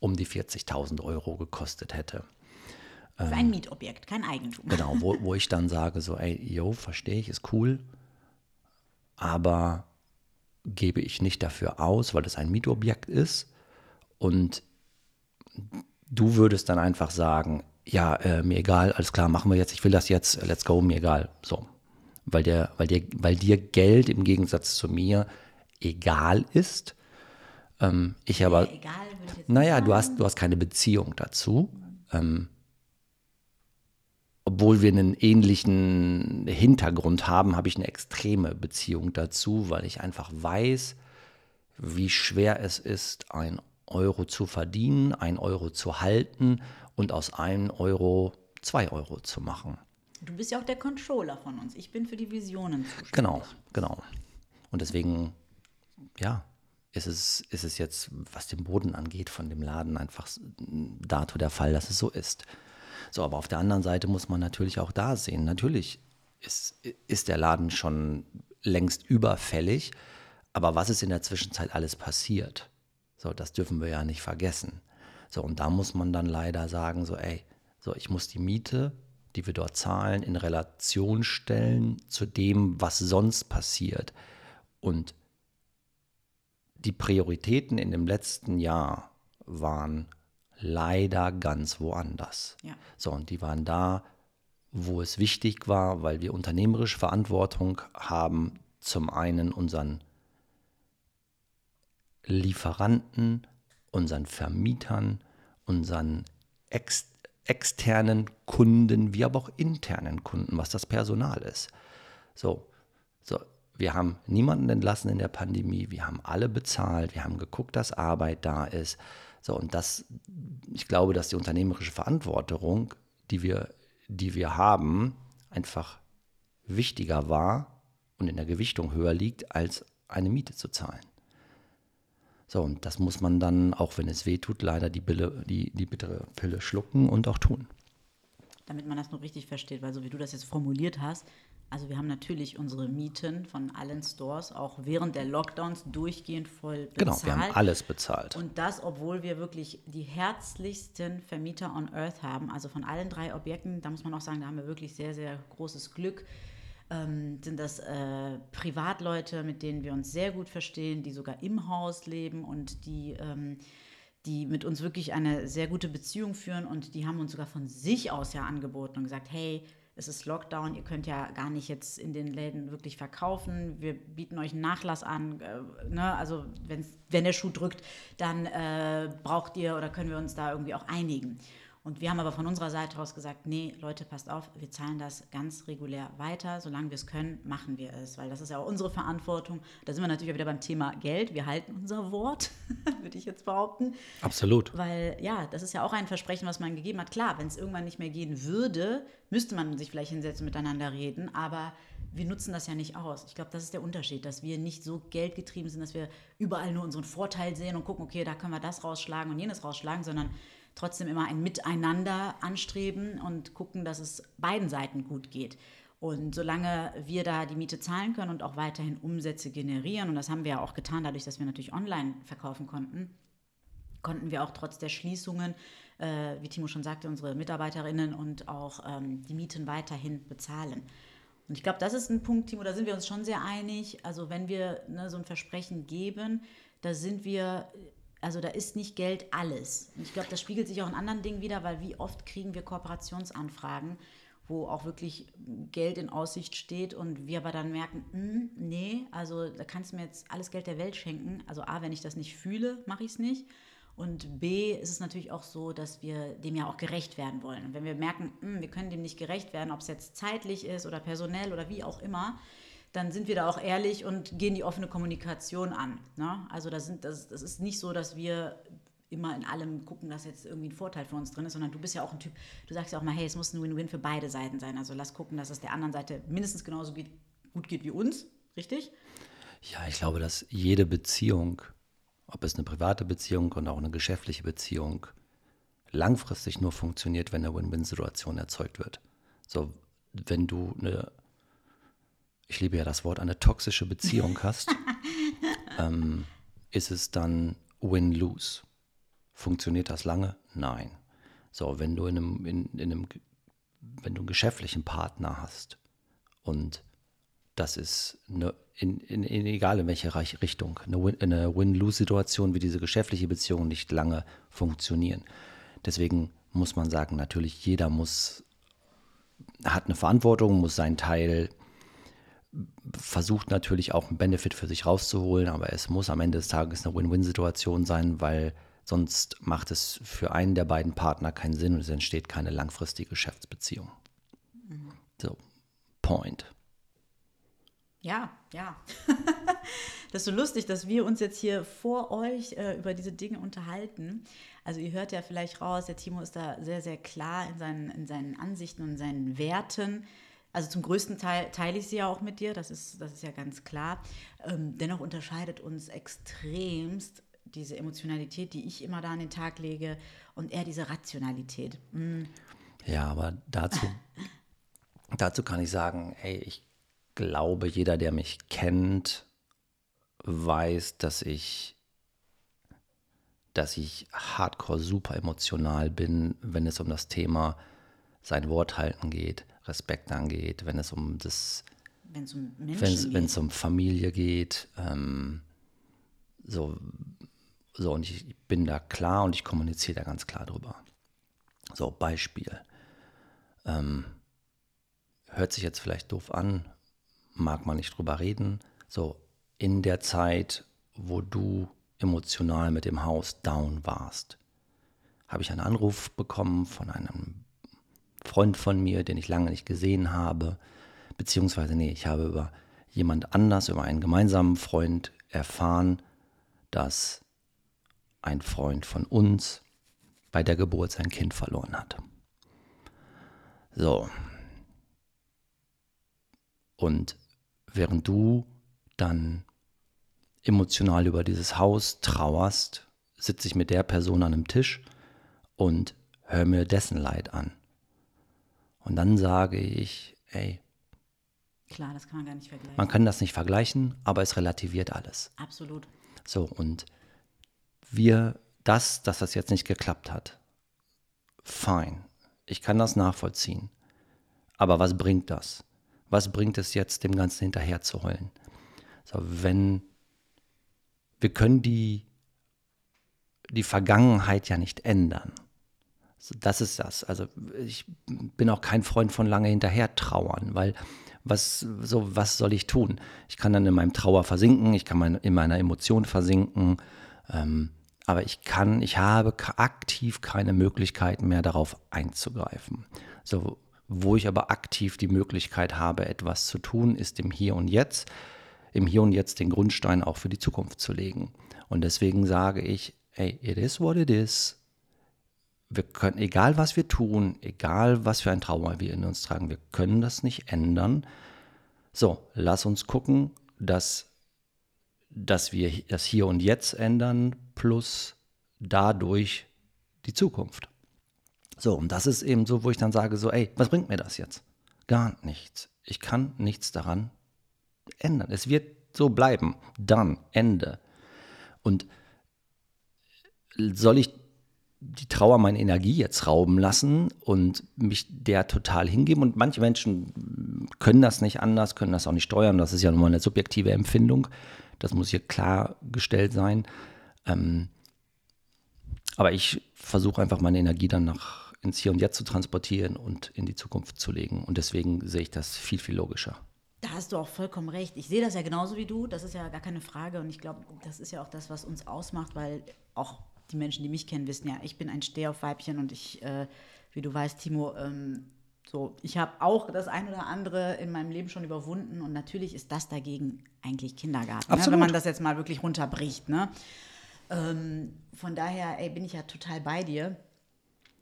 um die 40.000 Euro gekostet hätte. Für ein Mietobjekt, kein Eigentum. Genau, wo, wo ich dann sage, so, ey, yo, verstehe ich, ist cool, aber gebe ich nicht dafür aus, weil es ein Mietobjekt ist. Und du würdest dann einfach sagen, ja, äh, mir egal, alles klar, machen wir jetzt, ich will das jetzt, let's go, mir egal. So. Weil, der, weil, der, weil dir Geld im Gegensatz zu mir egal ist. Ähm, ich aber. egal, ich jetzt Naja, du hast, du hast keine Beziehung dazu. Ähm, obwohl wir einen ähnlichen Hintergrund haben, habe ich eine extreme Beziehung dazu, weil ich einfach weiß, wie schwer es ist, ein Euro zu verdienen, ein Euro zu halten und aus einem Euro zwei Euro zu machen. Du bist ja auch der Controller von uns. Ich bin für die Visionen zuständig. Genau, genau. Und deswegen, ja, ist es, ist es jetzt, was den Boden angeht, von dem Laden einfach dato der Fall, dass es so ist. So, aber auf der anderen Seite muss man natürlich auch da sehen. Natürlich ist, ist der Laden schon längst überfällig, aber was ist in der Zwischenzeit alles passiert? So, das dürfen wir ja nicht vergessen. So, und da muss man dann leider sagen, so, ey, so, ich muss die Miete, die wir dort zahlen, in Relation stellen zu dem, was sonst passiert. Und die Prioritäten in dem letzten Jahr waren leider ganz woanders. Ja. So, und die waren da, wo es wichtig war, weil wir unternehmerische Verantwortung haben, zum einen unseren Lieferanten, unseren Vermietern, unseren ex externen Kunden, wie aber auch internen Kunden, was das Personal ist. So, so, wir haben niemanden entlassen in der Pandemie, wir haben alle bezahlt, wir haben geguckt, dass Arbeit da ist. So, und das, ich glaube, dass die unternehmerische Verantwortung, die wir, die wir haben, einfach wichtiger war und in der Gewichtung höher liegt, als eine Miete zu zahlen. So, und das muss man dann, auch wenn es weh tut, leider die, Pille, die, die bittere Pille schlucken und auch tun. Damit man das nur richtig versteht, weil so wie du das jetzt formuliert hast, also wir haben natürlich unsere Mieten von allen Stores auch während der Lockdowns durchgehend voll bezahlt. Genau, wir haben alles bezahlt. Und das, obwohl wir wirklich die herzlichsten Vermieter on Earth haben. Also von allen drei Objekten, da muss man auch sagen, da haben wir wirklich sehr, sehr großes Glück. Ähm, sind das äh, Privatleute, mit denen wir uns sehr gut verstehen, die sogar im Haus leben und die, ähm, die mit uns wirklich eine sehr gute Beziehung führen. Und die haben uns sogar von sich aus ja angeboten und gesagt, hey, es ist Lockdown, ihr könnt ja gar nicht jetzt in den Läden wirklich verkaufen. Wir bieten euch einen Nachlass an. Äh, ne? Also wenn der Schuh drückt, dann äh, braucht ihr oder können wir uns da irgendwie auch einigen. Und wir haben aber von unserer Seite aus gesagt, nee, Leute, passt auf, wir zahlen das ganz regulär weiter. Solange wir es können, machen wir es. Weil das ist ja auch unsere Verantwortung. Da sind wir natürlich auch wieder beim Thema Geld. Wir halten unser Wort, würde ich jetzt behaupten. Absolut. Weil ja, das ist ja auch ein Versprechen, was man gegeben hat. Klar, wenn es irgendwann nicht mehr gehen würde, müsste man sich vielleicht hinsetzen und miteinander reden, aber wir nutzen das ja nicht aus. Ich glaube, das ist der Unterschied, dass wir nicht so geldgetrieben sind, dass wir überall nur unseren Vorteil sehen und gucken, okay, da können wir das rausschlagen und jenes rausschlagen, sondern trotzdem immer ein Miteinander anstreben und gucken, dass es beiden Seiten gut geht. Und solange wir da die Miete zahlen können und auch weiterhin Umsätze generieren, und das haben wir ja auch getan, dadurch, dass wir natürlich online verkaufen konnten, konnten wir auch trotz der Schließungen, äh, wie Timo schon sagte, unsere Mitarbeiterinnen und auch ähm, die Mieten weiterhin bezahlen. Und ich glaube, das ist ein Punkt, Timo, da sind wir uns schon sehr einig. Also wenn wir ne, so ein Versprechen geben, da sind wir, also da ist nicht Geld alles. Und ich glaube, das spiegelt sich auch in anderen Dingen wieder, weil wie oft kriegen wir Kooperationsanfragen, wo auch wirklich Geld in Aussicht steht und wir aber dann merken, hm, nee, also da kannst du mir jetzt alles Geld der Welt schenken. Also A, wenn ich das nicht fühle, mache ich es nicht. Und B ist es natürlich auch so, dass wir dem ja auch gerecht werden wollen. Und wenn wir merken, hm, wir können dem nicht gerecht werden, ob es jetzt zeitlich ist oder personell oder wie auch immer, dann sind wir da auch ehrlich und gehen die offene Kommunikation an. Ne? Also das, sind, das, das ist nicht so, dass wir immer in allem gucken, dass jetzt irgendwie ein Vorteil für uns drin ist, sondern du bist ja auch ein Typ, du sagst ja auch mal, hey, es muss ein Win-Win für beide Seiten sein. Also lass gucken, dass es der anderen Seite mindestens genauso geht, gut geht wie uns, richtig? Ja, ich glaube, dass jede Beziehung, ob es eine private Beziehung und auch eine geschäftliche Beziehung, langfristig nur funktioniert, wenn eine Win-Win-Situation erzeugt wird. So, wenn du eine, ich liebe ja das Wort, eine toxische Beziehung hast, ähm, ist es dann Win-Lose. Funktioniert das lange? Nein. So, wenn du in einem, in, in einem, wenn du einen geschäftlichen Partner hast und das ist eine, in, in, in, egal in welche Richtung, eine, eine Win-Lose-Situation wie diese geschäftliche Beziehung nicht lange funktionieren. Deswegen muss man sagen, natürlich jeder muss, hat eine Verantwortung, muss seinen Teil versucht natürlich auch einen Benefit für sich rauszuholen, aber es muss am Ende des Tages eine Win-Win-Situation sein, weil sonst macht es für einen der beiden Partner keinen Sinn und es entsteht keine langfristige Geschäftsbeziehung. So, Point. Ja, ja. das ist so lustig, dass wir uns jetzt hier vor euch äh, über diese Dinge unterhalten. Also ihr hört ja vielleicht raus, der Timo ist da sehr, sehr klar in seinen, in seinen Ansichten und seinen Werten. Also zum größten Teil teile ich sie ja auch mit dir, das ist, das ist ja ganz klar. Ähm, dennoch unterscheidet uns extremst diese Emotionalität, die ich immer da an den Tag lege, und eher diese Rationalität. Mhm. Ja, aber dazu, dazu kann ich sagen, hey, ich glaube, jeder, der mich kennt, weiß, dass ich, dass ich hardcore super emotional bin, wenn es um das Thema sein Wort halten geht, Respekt angeht, wenn es um das, wenn es um, wenn es um Familie geht, ähm, so, so und ich bin da klar und ich kommuniziere da ganz klar drüber. So Beispiel. Ähm, hört sich jetzt vielleicht doof an, mag man nicht drüber reden. So, in der Zeit, wo du emotional mit dem Haus down warst, habe ich einen Anruf bekommen von einem Freund von mir, den ich lange nicht gesehen habe. Beziehungsweise, nee, ich habe über jemand anders, über einen gemeinsamen Freund erfahren, dass ein Freund von uns bei der Geburt sein Kind verloren hat. So. Und während du dann emotional über dieses Haus trauerst, sitze ich mit der Person an einem Tisch und höre mir dessen Leid an. Und dann sage ich, ey. Klar, das kann man gar nicht vergleichen. Man kann das nicht vergleichen, aber es relativiert alles. Absolut. So, und wir, das, dass das jetzt nicht geklappt hat, fein. Ich kann das nachvollziehen. Aber was bringt das? was bringt es jetzt, dem Ganzen hinterher zu heulen? So, wenn wir können die, die Vergangenheit ja nicht ändern. Das ist das. Also ich bin auch kein Freund von lange hinterher trauern, weil was, so, was soll ich tun? Ich kann dann in meinem Trauer versinken, ich kann in meiner Emotion versinken, ähm, aber ich kann, ich habe aktiv keine Möglichkeiten mehr darauf einzugreifen. So, wo ich aber aktiv die Möglichkeit habe, etwas zu tun, ist im Hier und Jetzt, im Hier und Jetzt den Grundstein auch für die Zukunft zu legen. Und deswegen sage ich, hey, it is what it is. Wir können, egal was wir tun, egal was für ein Trauma wir in uns tragen, wir können das nicht ändern. So, lass uns gucken, dass, dass wir das Hier und Jetzt ändern, plus dadurch die Zukunft. So, und das ist eben so, wo ich dann sage, so, ey, was bringt mir das jetzt? Gar nichts. Ich kann nichts daran ändern. Es wird so bleiben. Dann, Ende. Und soll ich die Trauer meine Energie jetzt rauben lassen und mich der total hingeben? Und manche Menschen können das nicht anders, können das auch nicht steuern. Das ist ja nun mal eine subjektive Empfindung. Das muss hier klargestellt sein. Ähm, aber ich versuche einfach meine Energie dann nach ins Hier und Jetzt zu transportieren und in die Zukunft zu legen. Und deswegen sehe ich das viel, viel logischer. Da hast du auch vollkommen recht. Ich sehe das ja genauso wie du. Das ist ja gar keine Frage. Und ich glaube, das ist ja auch das, was uns ausmacht, weil auch die Menschen, die mich kennen, wissen ja, ich bin ein Stehaufweibchen und ich, äh, wie du weißt, Timo, ähm, so, ich habe auch das ein oder andere in meinem Leben schon überwunden und natürlich ist das dagegen eigentlich Kindergarten, ne? wenn man das jetzt mal wirklich runterbricht. Ne? Ähm, von daher ey, bin ich ja total bei dir.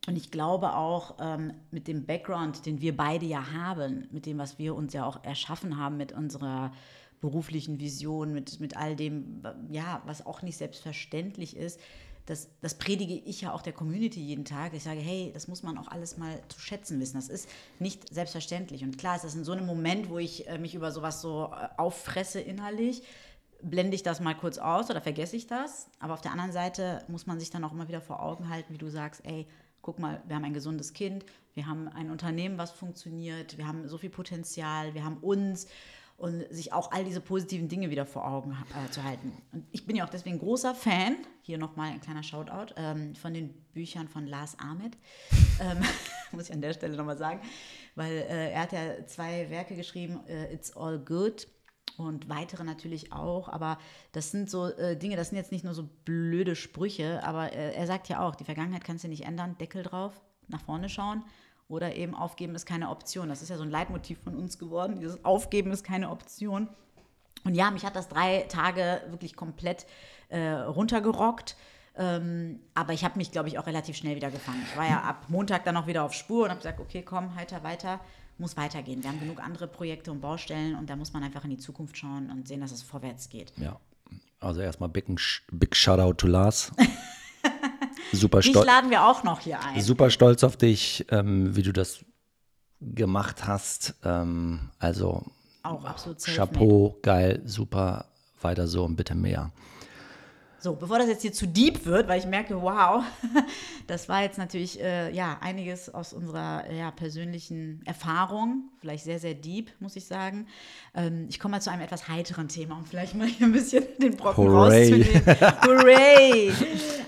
Und ich glaube auch ähm, mit dem Background, den wir beide ja haben, mit dem, was wir uns ja auch erschaffen haben, mit unserer beruflichen Vision, mit, mit all dem, ja, was auch nicht selbstverständlich ist, das, das predige ich ja auch der Community jeden Tag. Ich sage, hey, das muss man auch alles mal zu schätzen wissen. Das ist nicht selbstverständlich. Und klar ist das in so einem Moment, wo ich äh, mich über sowas so äh, auffresse innerlich, blende ich das mal kurz aus oder vergesse ich das. Aber auf der anderen Seite muss man sich dann auch immer wieder vor Augen halten, wie du sagst, ey, guck mal, wir haben ein gesundes Kind, wir haben ein Unternehmen, was funktioniert, wir haben so viel Potenzial, wir haben uns und sich auch all diese positiven Dinge wieder vor Augen äh, zu halten. Und ich bin ja auch deswegen großer Fan, hier nochmal ein kleiner Shoutout, ähm, von den Büchern von Lars Ahmed, ähm, muss ich an der Stelle nochmal sagen, weil äh, er hat ja zwei Werke geschrieben, äh, It's All Good und weitere natürlich auch, aber das sind so äh, Dinge, das sind jetzt nicht nur so blöde Sprüche, aber äh, er sagt ja auch, die Vergangenheit kannst du nicht ändern, Deckel drauf, nach vorne schauen oder eben aufgeben ist keine Option. Das ist ja so ein Leitmotiv von uns geworden, dieses Aufgeben ist keine Option. Und ja, mich hat das drei Tage wirklich komplett äh, runtergerockt. Ähm, aber ich habe mich, glaube ich, auch relativ schnell wieder gefangen. Ich war ja ab Montag dann auch wieder auf Spur und habe gesagt, okay, komm, heiter weiter muss weitergehen. Wir haben genug andere Projekte und Baustellen und da muss man einfach in die Zukunft schauen und sehen, dass es vorwärts geht. Ja. Also erstmal big, big Shoutout to Lars. super stolz. laden wir auch noch hier ein. Super stolz auf dich, ähm, wie du das gemacht hast. Ähm, also auch absolut Chapeau, geil, super, weiter so und bitte mehr. So, bevor das jetzt hier zu deep wird, weil ich merke, wow, das war jetzt natürlich äh, ja einiges aus unserer ja, persönlichen Erfahrung, vielleicht sehr, sehr deep, muss ich sagen. Ähm, ich komme mal zu einem etwas heiteren Thema, um vielleicht mal hier ein bisschen den Brocken Hooray. rauszunehmen. Hooray!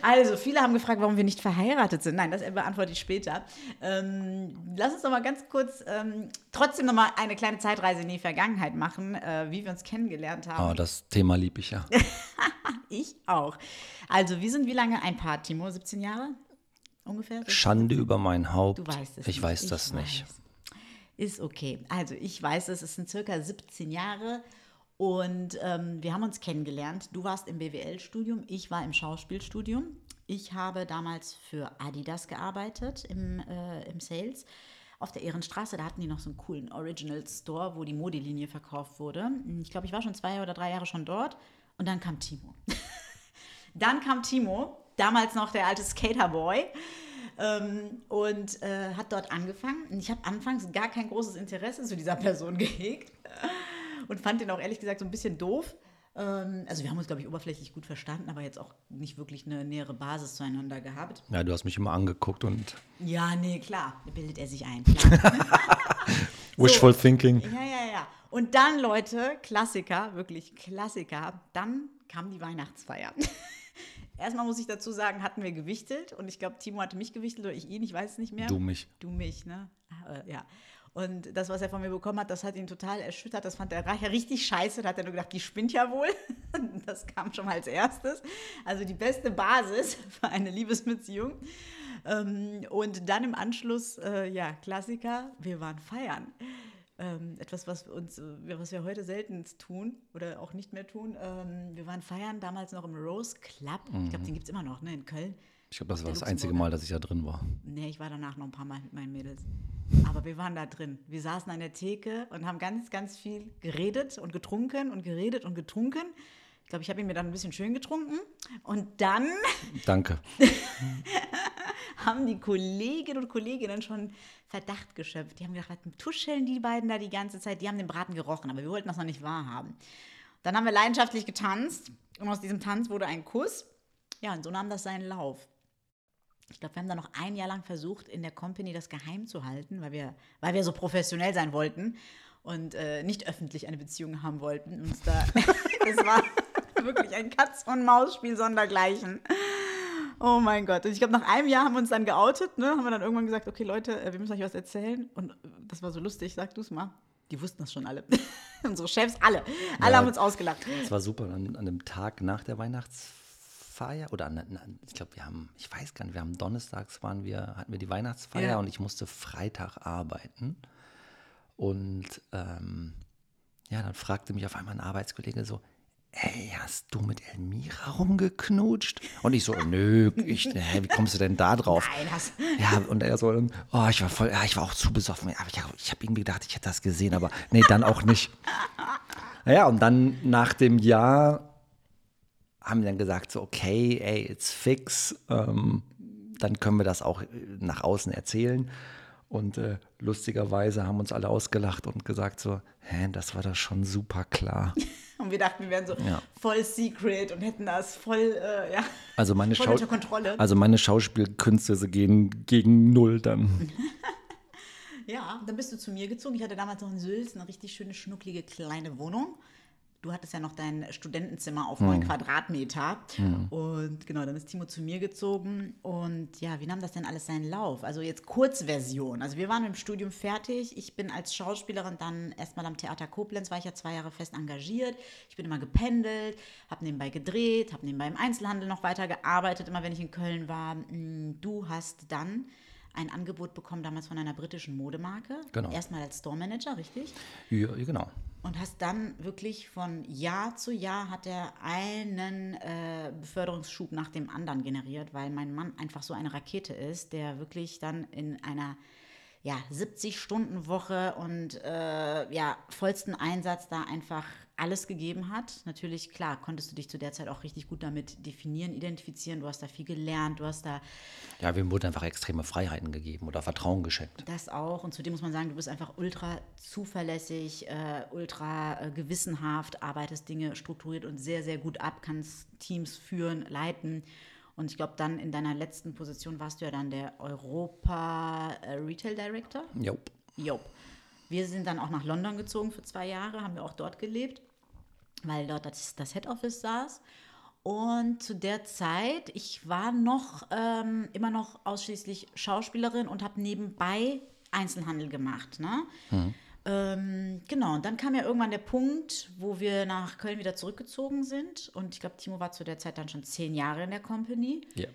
Also, viele haben gefragt, warum wir nicht verheiratet sind. Nein, das beantworte ich später. Ähm, lass uns doch mal ganz kurz ähm, trotzdem noch mal eine kleine Zeitreise in die Vergangenheit machen, äh, wie wir uns kennengelernt haben. Oh, das Thema liebe ich ja. ich auch. Also, wir sind wie lange ein Paar, Timo? 17 Jahre ungefähr? Schande über mein Haupt. Du weißt es Ich nicht. weiß das ich nicht. Weiß. Ist okay. Also, ich weiß es, es sind circa 17 Jahre. Und ähm, wir haben uns kennengelernt. Du warst im BWL-Studium, ich war im Schauspielstudium. Ich habe damals für Adidas gearbeitet im, äh, im Sales auf der Ehrenstraße. Da hatten die noch so einen coolen Original Store, wo die Modelinie verkauft wurde. Ich glaube, ich war schon zwei oder drei Jahre schon dort. Und dann kam Timo. dann kam Timo, damals noch der alte Skaterboy. Ähm, und äh, hat dort angefangen. Und ich habe anfangs gar kein großes Interesse zu dieser Person gehegt und fand den auch ehrlich gesagt so ein bisschen doof. Ähm, also wir haben uns, glaube ich, oberflächlich gut verstanden, aber jetzt auch nicht wirklich eine nähere Basis zueinander gehabt. Ja, du hast mich immer angeguckt und. Ja, nee, klar, bildet er sich ein. Wishful so. thinking. Ja, ja, ja. Und dann, Leute, Klassiker, wirklich Klassiker, dann kam die Weihnachtsfeier. Erstmal muss ich dazu sagen, hatten wir gewichtelt und ich glaube, Timo hatte mich gewichtelt oder ich ihn, ich weiß es nicht mehr. Du mich. Du mich, ne? Ah, äh, ja. Und das, was er von mir bekommen hat, das hat ihn total erschüttert. Das fand er richtig scheiße. Da hat er nur gedacht, die spinnt ja wohl. Das kam schon mal als erstes. Also die beste Basis für eine Liebesbeziehung. Ähm, und dann im Anschluss, äh, ja, Klassiker, wir waren feiern. Ähm, etwas, was, uns, was wir heute selten tun oder auch nicht mehr tun. Ähm, wir waren feiern damals noch im Rose Club. Mhm. Ich glaube, den gibt es immer noch, ne, in Köln. Ich glaube, das war das einzige Mal, dass ich da drin war. Nee, ich war danach noch ein paar Mal mit meinen Mädels. Aber wir waren da drin. Wir saßen an der Theke und haben ganz, ganz viel geredet und getrunken und geredet und getrunken. Ich glaube, ich habe ihn mir dann ein bisschen schön getrunken. Und dann. Danke. haben die Kolleginnen und Kolleginnen schon Verdacht geschöpft. Die haben gedacht, was tuscheln die beiden da die ganze Zeit? Die haben den Braten gerochen, aber wir wollten das noch nicht wahrhaben. Dann haben wir leidenschaftlich getanzt und aus diesem Tanz wurde ein Kuss. Ja, und so nahm das seinen Lauf ich glaube, wir haben da noch ein Jahr lang versucht, in der Company das geheim zu halten, weil wir, weil wir so professionell sein wollten und äh, nicht öffentlich eine Beziehung haben wollten. Uns da, das war wirklich ein Katz-und-Maus-Spiel sondergleichen. Oh mein Gott. Und ich glaube, nach einem Jahr haben wir uns dann geoutet, ne? haben wir dann irgendwann gesagt, okay Leute, äh, wir müssen euch was erzählen. Und äh, das war so lustig, sag du es mal. Die wussten das schon alle. Unsere Chefs, alle. Alle ja, haben uns ausgelacht. Es war super. An, an dem Tag nach der Weihnachtsfeier oder ich glaube, wir haben, ich weiß gar nicht, wir haben donnerstags waren wir, hatten wir die Weihnachtsfeier ja. und ich musste Freitag arbeiten. Und ähm, ja, dann fragte mich auf einmal ein Arbeitskollege so, ey, hast du mit Elmira rumgeknutscht? Und ich so, nö, ich, hä, wie kommst du denn da drauf? Nein, das ja, und er so, oh, ich war voll, ja, ich war auch zu besoffen. Aber ich, ich habe irgendwie gedacht, ich hätte das gesehen, aber nee, dann auch nicht. Naja, und dann nach dem Jahr haben dann gesagt, so, okay, ey, it's fix. Ähm, dann können wir das auch nach außen erzählen. Und äh, lustigerweise haben uns alle ausgelacht und gesagt so, hä, das war doch schon super klar. Wir dachten, wir wären so Ja. voll secret und hätten das voll, äh, ja, Also meine, voll Schau unter Kontrolle. also meine Schauspielkünste sie gehen gegen null dann. Ja, dann bist du zu mir gezogen. Ich hatte damals noch in Sülz eine richtig schöne, schnucklige kleine Wohnung. Du hattest ja noch dein Studentenzimmer auf neun Quadratmeter. Und genau, dann ist Timo zu mir gezogen. Und ja, wie nahm das denn alles seinen Lauf? Also jetzt Kurzversion. Also wir waren mit dem Studium fertig. Ich bin als Schauspielerin dann erstmal am Theater Koblenz, war ich ja zwei Jahre fest engagiert. Ich bin immer gependelt, habe nebenbei gedreht, habe nebenbei im Einzelhandel noch weiter gearbeitet, immer wenn ich in Köln war. Mm, Du hast dann ein Angebot bekommen, damals von einer britischen Modemarke. Genau. Erstmal als Store Manager, richtig? Ja, genau. Und hast dann wirklich von Jahr zu Jahr hat er einen äh, Beförderungsschub nach dem anderen generiert, weil mein Mann einfach so eine Rakete ist, der wirklich dann in einer ja, 70-Stunden-Woche und äh, ja, vollsten Einsatz da einfach alles gegeben hat. Natürlich, klar, konntest du dich zu der Zeit auch richtig gut damit definieren, identifizieren. Du hast da viel gelernt, du hast da Ja, wir wurden einfach extreme Freiheiten gegeben oder Vertrauen geschenkt. das auch. Und zudem muss man sagen, du bist einfach ultra zuverlässig, äh, ultra äh, gewissenhaft, arbeitest Dinge strukturiert und sehr, sehr gut ab, kannst Teams führen, leiten. Und ich glaube, dann in deiner letzten Position warst du ja dann der Europa äh, Retail Director. Jo. Job. Wir sind dann auch nach London gezogen für zwei Jahre, haben wir auch dort gelebt, weil dort das, das Head Office saß. Und zu der Zeit, ich war noch ähm, immer noch ausschließlich Schauspielerin und habe nebenbei Einzelhandel gemacht. Ne? Ähm, genau, und dann kam ja irgendwann der Punkt, wo wir nach Köln wieder zurückgezogen sind. Und ich glaube, Timo war zu der Zeit dann schon zehn Jahre in der Company. Ja.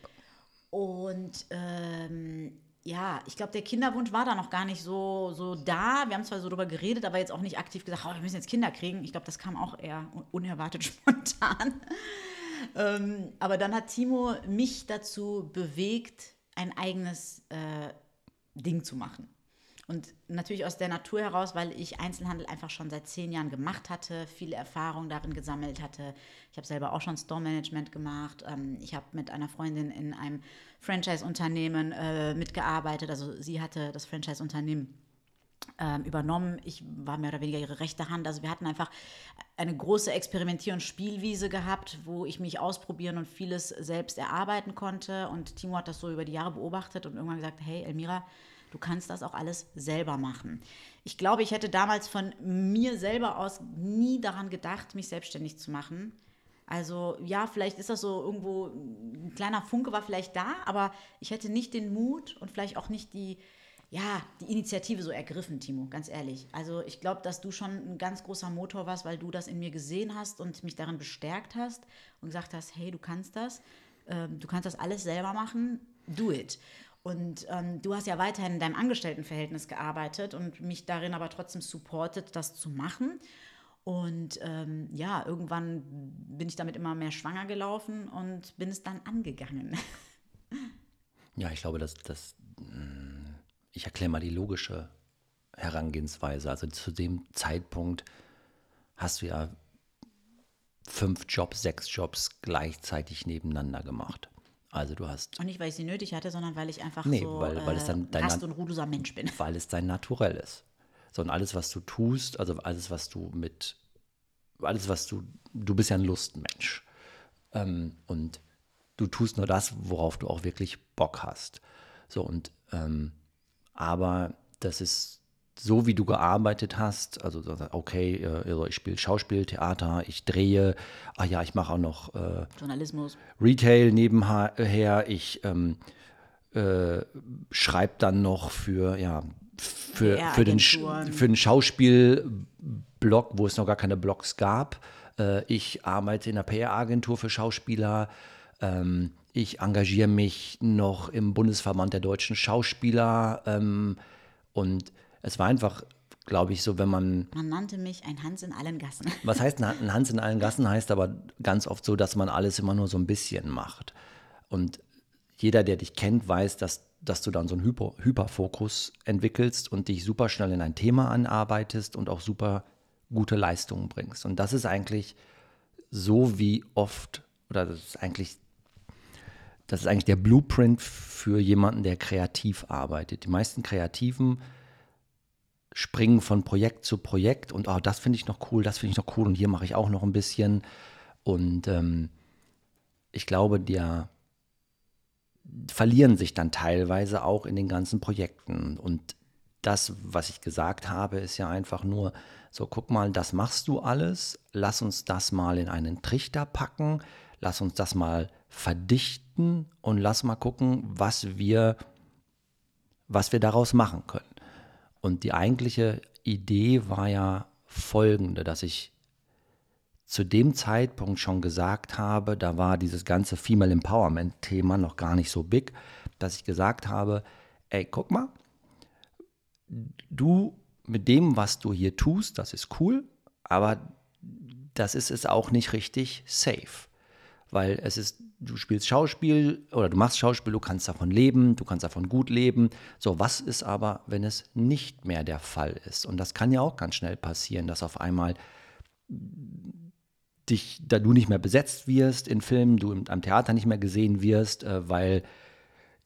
Und ähm, ja, ich glaube, der Kinderwunsch war da noch gar nicht so, so da. Wir haben zwar so drüber geredet, aber jetzt auch nicht aktiv gesagt, oh, wir müssen jetzt Kinder kriegen. Ich glaube, das kam auch eher un- unerwartet spontan. ähm, aber dann hat Timo mich dazu bewegt, ein eigenes äh, Ding zu machen. Und natürlich aus der Natur heraus, weil ich Einzelhandel einfach schon seit zehn Jahren gemacht hatte, viele Erfahrung darin gesammelt hatte. Ich habe selber auch schon Store-Management gemacht. Ähm, ich habe mit einer Freundin in einem Franchise-Unternehmen äh, mitgearbeitet. Also sie hatte das Franchise-Unternehmen ähm, übernommen. Ich war mehr oder weniger ihre rechte Hand. Also wir hatten einfach eine große Experimentier- und Spielwiese gehabt, wo ich mich ausprobieren und vieles selbst erarbeiten konnte. Und Timo hat das so über die Jahre beobachtet und irgendwann gesagt, hey Elmira, du kannst das auch alles selber machen. Ich glaube, ich hätte damals von mir selber aus nie daran gedacht, mich selbstständig zu machen. Also ja, vielleicht ist das so irgendwo, ein kleiner Funke war vielleicht da, aber ich hätte nicht den Mut und vielleicht auch nicht die, ja, die Initiative so ergriffen, Timo, ganz ehrlich. Also ich glaube, dass du schon ein ganz großer Motor warst, weil du das in mir gesehen hast und mich darin bestärkt hast und gesagt hast, hey, du kannst das, ähm, du kannst das alles selber machen, do it. Und ähm, du hast ja weiterhin in deinem Angestelltenverhältnis gearbeitet und mich darin aber trotzdem supportet, das zu machen. Und ähm, ja, irgendwann bin ich damit immer mehr schwanger gelaufen und bin es dann angegangen. Ja, ich glaube, dass das. mm, Ich erkläre mal die logische Herangehensweise. Also zu dem Zeitpunkt hast du ja fünf Jobs, sechs Jobs gleichzeitig nebeneinander gemacht. Also du hast, Und nicht, weil ich sie nötig hatte, sondern weil ich einfach Nee, so weil- weil es dann äh, dein und ruhloser Mensch bin. weil es dein Naturell ist. Sondern alles, was du tust, also alles, was du mit, alles, was du, du bist ja ein Lustmensch. Ähm, und du tust nur das, worauf du auch wirklich Bock hast. So und, ähm, aber das ist so, wie du gearbeitet hast, also so, okay, äh, also ich spiele Schauspiel, Theater, ich drehe, ah ja, ich mache auch noch äh, Journalismus. Retail nebenher. Ich ähm, äh, schreibe dann noch für, ja, für, für, den, für den Schauspielblog, wo es noch gar keine Blogs gab. Äh, ich arbeite in einer PR-Agentur für Schauspieler. Ähm, ich engagiere mich noch im Bundesverband der deutschen Schauspieler. Ähm, und es war einfach, glaube ich, so, wenn man Man nannte mich ein Hans in allen Gassen. was heißt ein Hans in allen Gassen? Heißt aber ganz oft so, dass man alles immer nur so ein bisschen macht. Und jeder, der dich kennt, weiß, dass, dass du dann so einen Hyper, Hyperfokus entwickelst und dich super schnell in ein Thema anarbeitest und auch super gute Leistungen bringst. Und das ist eigentlich so wie oft, oder das ist eigentlich, das ist eigentlich der Blueprint für jemanden, der kreativ arbeitet. Die meisten Kreativen springen von Projekt zu Projekt und oh, das finde ich noch cool, das finde ich noch cool und hier mache ich auch noch ein bisschen. Und ähm, ich glaube, der verlieren sich dann teilweise auch in den ganzen Projekten. Und das, was ich gesagt habe, ist ja einfach nur so, guck mal, das machst du alles, lass uns das mal in einen Trichter packen, lass uns das mal verdichten und lass mal gucken, was wir, was wir daraus machen können. Und die eigentliche Idee war ja folgende, dass ich zu dem Zeitpunkt schon gesagt habe, da war dieses ganze Female Empowerment-Thema noch gar nicht so big, dass ich gesagt habe, ey, guck mal, du mit dem, was du hier tust, das ist cool, aber das ist es auch nicht richtig safe. Weil es ist, du spielst Schauspiel oder du machst Schauspiel, du kannst davon leben, du kannst davon gut leben. So, was ist aber, wenn es nicht mehr der Fall ist? Und das kann ja auch ganz schnell passieren, dass auf einmal dich, da du nicht mehr besetzt wirst in Filmen, du am Theater nicht mehr gesehen wirst, äh, weil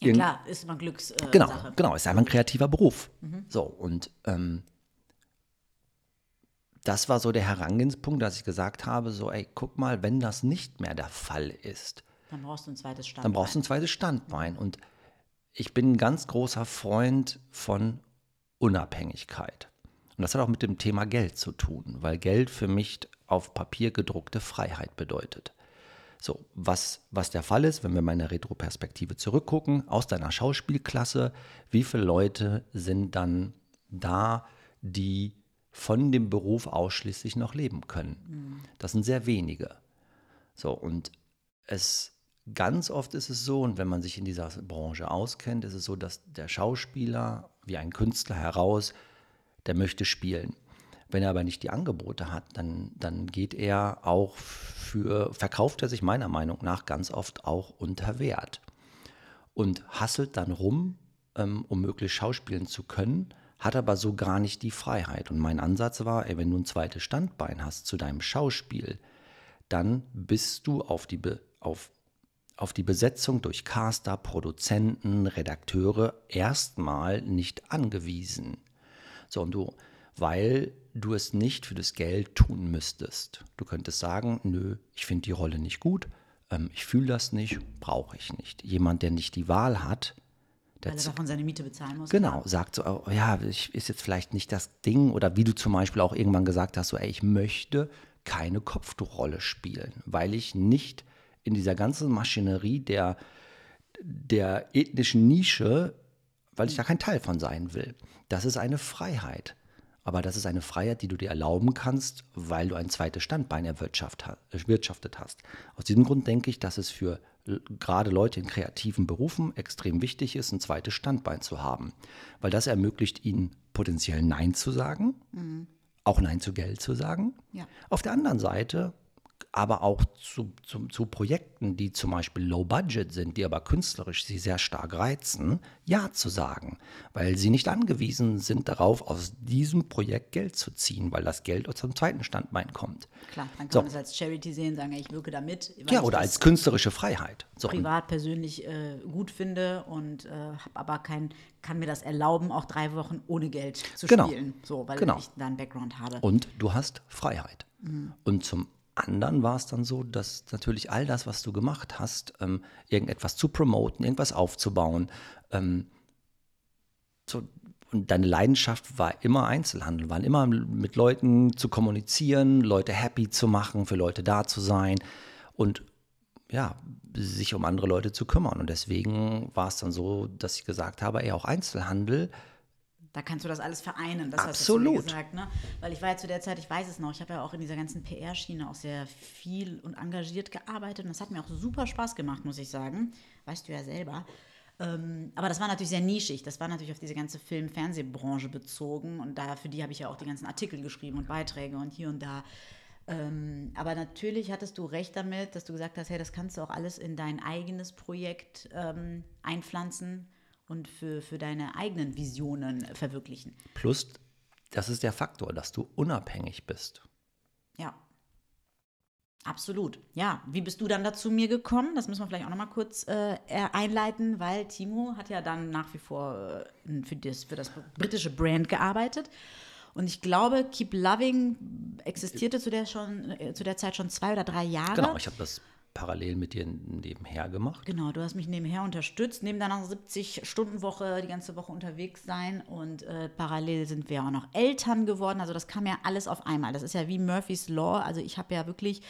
ja, klar, ist immer Glücks. Äh, genau, Sache. genau, ist einfach ein kreativer Beruf. Mhm. So, und ähm, das war so der Herangehenspunkt, dass ich gesagt habe: so, ey, guck mal, wenn das nicht mehr der Fall ist, dann brauchst du ein zweites Standbein. Dann brauchst du ein zweites Standbein. Und ich bin ein ganz großer Freund von Unabhängigkeit. Und das hat auch mit dem Thema Geld zu tun, weil Geld für mich auf Papier gedruckte Freiheit bedeutet. So, was, was der Fall ist, wenn wir mal in der Retroperspektive zurückgucken, aus deiner Schauspielklasse, wie viele Leute sind dann da, die von dem Beruf ausschließlich noch leben können? Mhm. Das sind sehr wenige. So, und es ganz oft ist es so, und wenn man sich in dieser Branche auskennt, ist es so, dass der Schauspieler wie ein Künstler heraus, der möchte spielen. Wenn er aber nicht die Angebote hat, dann, dann geht er auch für, verkauft er sich meiner Meinung nach ganz oft auch unter Wert und hasselt dann rum, ähm, um möglichst schauspielen zu können, hat aber so gar nicht die Freiheit. Und mein Ansatz war, ey, wenn du ein zweites Standbein hast zu deinem Schauspiel, dann bist du auf die, Be auf, auf die Besetzung durch Caster, Produzenten, Redakteure erstmal nicht angewiesen. So, und du, weil du es nicht für das Geld tun müsstest. Du könntest sagen, nö, ich finde die Rolle nicht gut, ähm, ich fühle das nicht, brauche ich nicht. Jemand, der nicht die Wahl hat, Weil er davon seine Miete bezahlen muss. Genau, klar. sagt so, oh, ja, ich, ist jetzt vielleicht nicht das Ding. Oder wie du zum Beispiel auch irgendwann gesagt hast, so, ey, ich möchte keine Kopftuchrolle spielen, weil ich nicht in dieser ganzen Maschinerie der, der ethnischen Nische, weil ich da kein Teil von sein will. Das ist eine Freiheit. Aber das ist eine Freiheit, die du dir erlauben kannst, weil du ein zweites Standbein erwirtschaftet hast. Aus diesem Grund denke ich, dass es für gerade Leute in kreativen Berufen extrem wichtig ist, ein zweites Standbein zu haben. Weil das ermöglicht ihnen potenziell Nein zu sagen, mhm. auch Nein zu Geld zu sagen. Ja. Auf der anderen Seite aber auch zu, zu, zu, Projekten, die zum Beispiel low budget sind, die aber künstlerisch sie sehr stark reizen, Ja zu sagen, weil sie nicht angewiesen sind darauf, aus diesem Projekt Geld zu ziehen, weil das Geld aus dem zweiten Standbein kommt. Klar, dann kann so. man es als Charity sehen, sagen, ich wirke damit. Ja, oder als künstlerische Freiheit. So. Privat persönlich äh, gut finde und äh, habe aber kein, kann mir das erlauben, auch drei Wochen ohne Geld zu genau. spielen, so, weil genau. ich da einen Background habe. Und du hast Freiheit. Mhm. Und zum anderen war es dann so, dass natürlich all das, was du gemacht hast, ähm, irgendetwas zu promoten, irgendwas aufzubauen, ähm, so, und deine Leidenschaft war immer Einzelhandel, war immer mit Leuten zu kommunizieren, Leute happy zu machen, für Leute da zu sein und ja, sich um andere Leute zu kümmern. Und deswegen war es dann so, dass ich gesagt habe, ey, auch Einzelhandel da kannst du das alles vereinen. Das Absolut. hast du gesagt, ne? Weil ich war ja zu der Zeit, ich weiß es noch, ich habe ja auch in dieser ganzen PR-Schiene auch sehr viel und engagiert gearbeitet und das hat mir auch super Spaß gemacht, muss ich sagen. Weißt du ja selber. Ähm, aber das war natürlich sehr nischig. Das war natürlich auf diese ganze Film-Fernsehbranche bezogen und da, für die habe ich ja auch die ganzen Artikel geschrieben und Beiträge und hier und da. Ähm, aber natürlich hattest du recht damit, dass du gesagt hast, hey, das kannst du auch alles in dein eigenes Projekt ähm, einpflanzen und für, für deine eigenen Visionen verwirklichen. Plus, das ist der Faktor, dass du unabhängig bist. Ja. Absolut. Ja, wie bist du dann dazu mir gekommen? Das müssen wir vielleicht auch noch mal kurz äh, einleiten, weil Timo hat ja dann nach wie vor äh, für, das, für das britische Brand gearbeitet. Und ich glaube, Keep Loving existierte zu der, schon, äh, zu der Zeit schon zwei oder drei Jahre. Genau, ich habe das parallel mit dir nebenher gemacht. Genau, du hast mich nebenher unterstützt, neben deiner 70-Stunden-Woche die ganze Woche unterwegs sein und äh, parallel sind wir auch noch Eltern geworden. Also das kam ja alles auf einmal. Das ist ja wie Murphy's Law. Also ich habe ja wirklich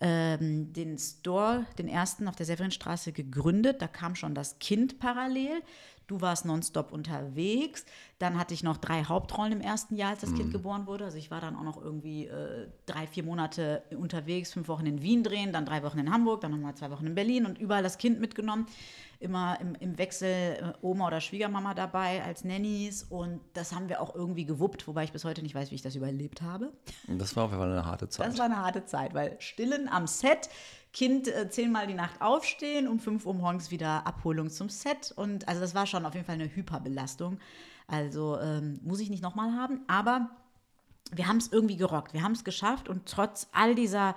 ähm, den Store, den ersten auf der Severinstraße gegründet. Da kam schon das Kind parallel. Du warst nonstop unterwegs. Dann hatte ich noch drei Hauptrollen im ersten Jahr, als das mhm. Kind geboren wurde. Also ich war dann auch noch irgendwie äh, drei, vier Monate unterwegs, fünf Wochen in Wien drehen, dann drei Wochen in Hamburg, dann nochmal zwei Wochen in Berlin und überall das Kind mitgenommen. Immer im, im Wechsel äh, Oma oder Schwiegermama dabei als Nannies. Und das haben wir auch irgendwie gewuppt, wobei ich bis heute nicht weiß, wie ich das überlebt habe. Das war auf jeden Fall eine harte Zeit. Das war eine harte Zeit, weil Stillen am Set Kind äh, zehnmal die Nacht aufstehen, um 5 Uhr morgens wieder Abholung zum Set. Und also das war schon auf jeden Fall eine Hyperbelastung. Also ähm, muss ich nicht nochmal haben. Aber wir haben es irgendwie gerockt. Wir haben es geschafft und trotz all dieser